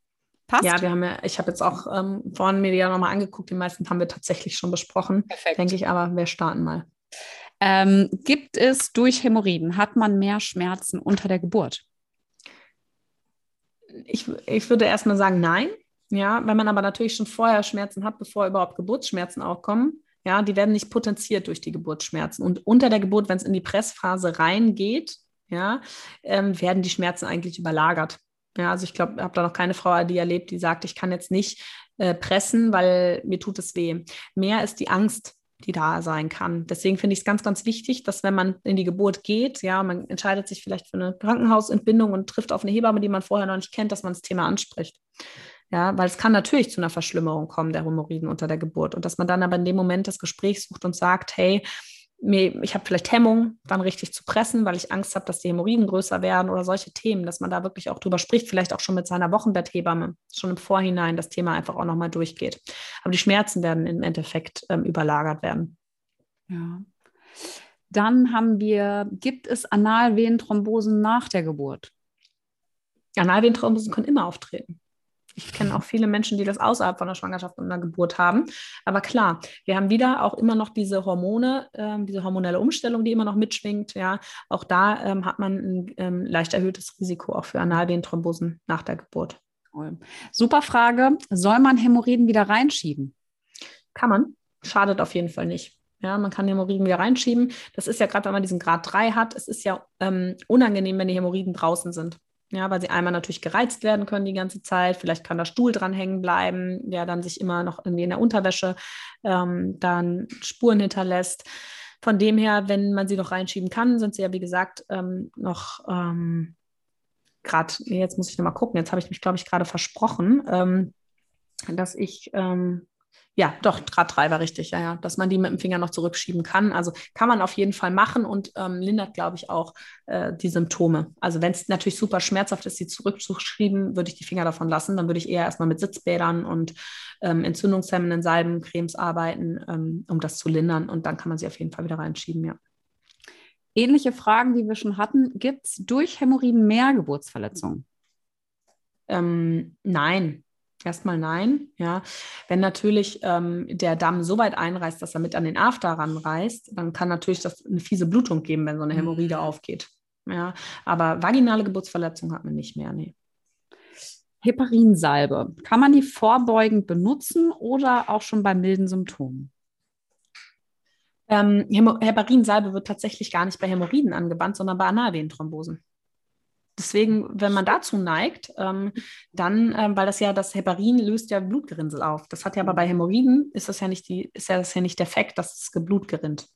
Passt? Ja, wir haben ja, ich habe jetzt auch ähm, vorhin mir die ja nochmal angeguckt, die meisten haben wir tatsächlich schon besprochen. Perfekt. Denke ich, aber wir starten mal. Ähm, gibt es durch Hämorrhoiden, hat man mehr Schmerzen unter der Geburt? Ich, ich würde erstmal sagen, nein. Ja, wenn man aber natürlich schon vorher Schmerzen hat, bevor überhaupt Geburtsschmerzen aufkommen, ja, die werden nicht potenziert durch die Geburtsschmerzen. Und unter der Geburt, wenn es in die Pressphase reingeht, ja, ähm, werden die Schmerzen eigentlich überlagert. Ja, also ich glaube, ich habe da noch keine Frau die erlebt, die sagt, ich kann jetzt nicht äh, pressen, weil mir tut es weh. Mehr ist die Angst, die da sein kann. Deswegen finde ich es ganz, ganz wichtig, dass wenn man in die Geburt geht, ja, man entscheidet sich vielleicht für eine Krankenhausentbindung und trifft auf eine Hebamme, die man vorher noch nicht kennt, dass man das Thema anspricht. Ja, weil es kann natürlich zu einer Verschlimmerung kommen der Hämorrhoiden unter der Geburt und dass man dann aber in dem Moment das Gespräch sucht und sagt, hey, mir, ich habe vielleicht Hemmung, dann richtig zu pressen, weil ich Angst habe, dass die Hämorrhoiden größer werden oder solche Themen, dass man da wirklich auch drüber spricht, vielleicht auch schon mit seiner Wochenbetthebamme, schon im Vorhinein das Thema einfach auch nochmal durchgeht. Aber die Schmerzen werden im Endeffekt ähm, überlagert werden. Ja. Dann haben wir, gibt es Analvenenthrombosen nach der Geburt? Analvenenthrombosen können immer auftreten. Ich kenne auch viele Menschen, die das außerhalb von der Schwangerschaft und der Geburt haben. Aber klar, wir haben wieder auch immer noch diese Hormone, ähm, diese hormonelle Umstellung, die immer noch mitschwingt. Ja, auch da ähm, hat man ein ähm, leicht erhöhtes Risiko auch für Analvenenthrombosen nach der Geburt. Cool. Super Frage. Soll man Hämorrhoiden wieder reinschieben? Kann man. Schadet auf jeden Fall nicht. Ja, man kann Hämorrhoiden wieder reinschieben. Das ist ja gerade, wenn man diesen Grad 3 hat, es ist ja ähm, unangenehm, wenn die Hämorrhoiden draußen sind. Ja, weil sie einmal natürlich gereizt werden können die ganze Zeit. Vielleicht kann der Stuhl dran hängen bleiben, der dann sich immer noch irgendwie in der Unterwäsche ähm, dann Spuren hinterlässt. Von dem her, wenn man sie noch reinschieben kann, sind sie ja, wie gesagt, ähm, noch ähm, gerade, jetzt muss ich nochmal gucken, jetzt habe ich mich, glaube ich, gerade versprochen, ähm, dass ich ähm, ja, doch, Grad 3 war richtig, ja, ja, dass man die mit dem Finger noch zurückschieben kann. Also kann man auf jeden Fall machen und ähm, lindert, glaube ich, auch äh, die Symptome. Also wenn es natürlich super schmerzhaft ist, sie zurückzuschieben, würde ich die Finger davon lassen. Dann würde ich eher erstmal mit Sitzbädern und ähm, entzündungshemmenden Salben, Cremes arbeiten, ähm, um das zu lindern. Und dann kann man sie auf jeden Fall wieder reinschieben, ja. Ähnliche Fragen, die wir schon hatten. Gibt es durch Hämorrhoiden mehr Geburtsverletzungen? Ähm, nein, Erstmal nein, ja. Wenn natürlich ähm, der Damm so weit einreißt, dass er mit an den After ranreißt, dann kann natürlich das eine fiese Blutung geben, wenn so eine Hämorrhoide mhm. aufgeht. Ja, aber vaginale Geburtsverletzung hat man nicht mehr, nee. Heparinsalbe, kann man die vorbeugend benutzen oder auch schon bei milden Symptomen? Ähm, Heparinsalbe wird tatsächlich gar nicht bei Hämorrhoiden angewandt, sondern bei Analvenenthrombosen. Deswegen, wenn man dazu neigt, ähm, dann, ähm, weil das ja das Heparin löst ja Blutgerinnsel auf. Das hat ja aber bei Hämorrhoiden ist das ja nicht die, ist ja das ja nicht der Fakt, dass es Blut gerinnt.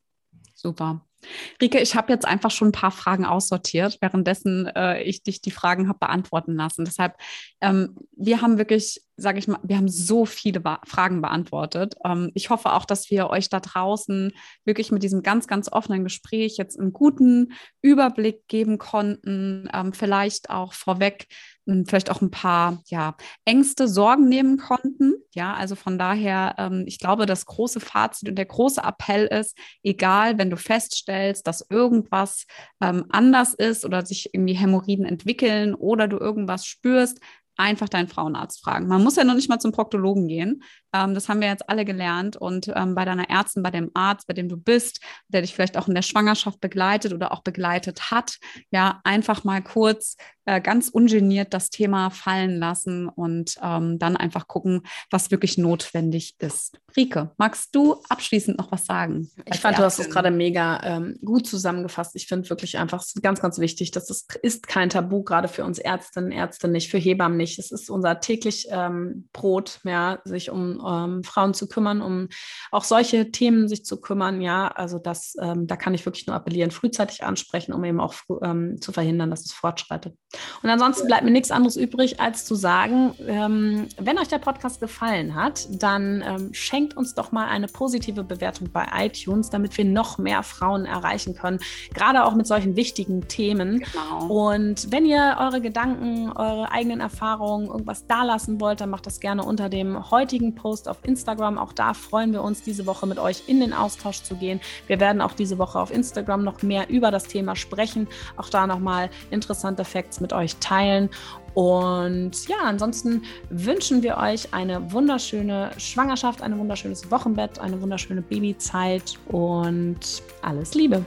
Super. Rike, ich habe jetzt einfach schon ein paar Fragen aussortiert, währenddessen äh, ich dich die Fragen habe beantworten lassen. Deshalb, ähm, wir haben wirklich, sage ich mal, wir haben so viele Be Fragen beantwortet. Ähm, ich hoffe auch, dass wir euch da draußen wirklich mit diesem ganz, ganz offenen Gespräch jetzt einen guten Überblick geben konnten, ähm, vielleicht auch vorweg vielleicht auch ein paar ja, Ängste, Sorgen nehmen konnten. Ja, also von daher, ähm, ich glaube, das große Fazit und der große Appell ist, egal, wenn du feststellst, dass irgendwas ähm, anders ist oder sich irgendwie Hämorrhoiden entwickeln oder du irgendwas spürst, einfach deinen Frauenarzt fragen. Man muss ja noch nicht mal zum Proktologen gehen. Ähm, das haben wir jetzt alle gelernt. Und ähm, bei deiner Ärztin, bei dem Arzt, bei dem du bist, der dich vielleicht auch in der Schwangerschaft begleitet oder auch begleitet hat, ja, einfach mal kurz äh, ganz ungeniert das Thema fallen lassen und ähm, dann einfach gucken, was wirklich notwendig ist. Rike, magst du abschließend noch was sagen? Ich fand, du hast es gerade mega ähm, gut zusammengefasst. Ich finde wirklich einfach ganz, ganz wichtig, dass es ist kein Tabu, gerade für uns Ärztinnen, Ärzte nicht, für Hebammen nicht. Es ist unser täglich ähm, Brot, ja, sich um ähm, Frauen zu kümmern, um auch solche Themen sich zu kümmern. Ja, also das, ähm, da kann ich wirklich nur appellieren, frühzeitig ansprechen, um eben auch ähm, zu verhindern, dass es fortschreitet. Und ansonsten bleibt mir nichts anderes übrig, als zu sagen, ähm, wenn euch der Podcast gefallen hat, dann ähm, schenkt uns doch mal eine positive Bewertung bei iTunes, damit wir noch mehr Frauen erreichen können, gerade auch mit solchen wichtigen Themen. Genau. Und wenn ihr eure Gedanken, eure eigenen Erfahrungen, irgendwas dalassen wollt, dann macht das gerne unter dem heutigen Post Post auf Instagram. Auch da freuen wir uns, diese Woche mit euch in den Austausch zu gehen. Wir werden auch diese Woche auf Instagram noch mehr über das Thema sprechen. Auch da nochmal interessante Facts mit euch teilen. Und ja, ansonsten wünschen wir euch eine wunderschöne Schwangerschaft, ein wunderschönes Wochenbett, eine wunderschöne Babyzeit und alles Liebe.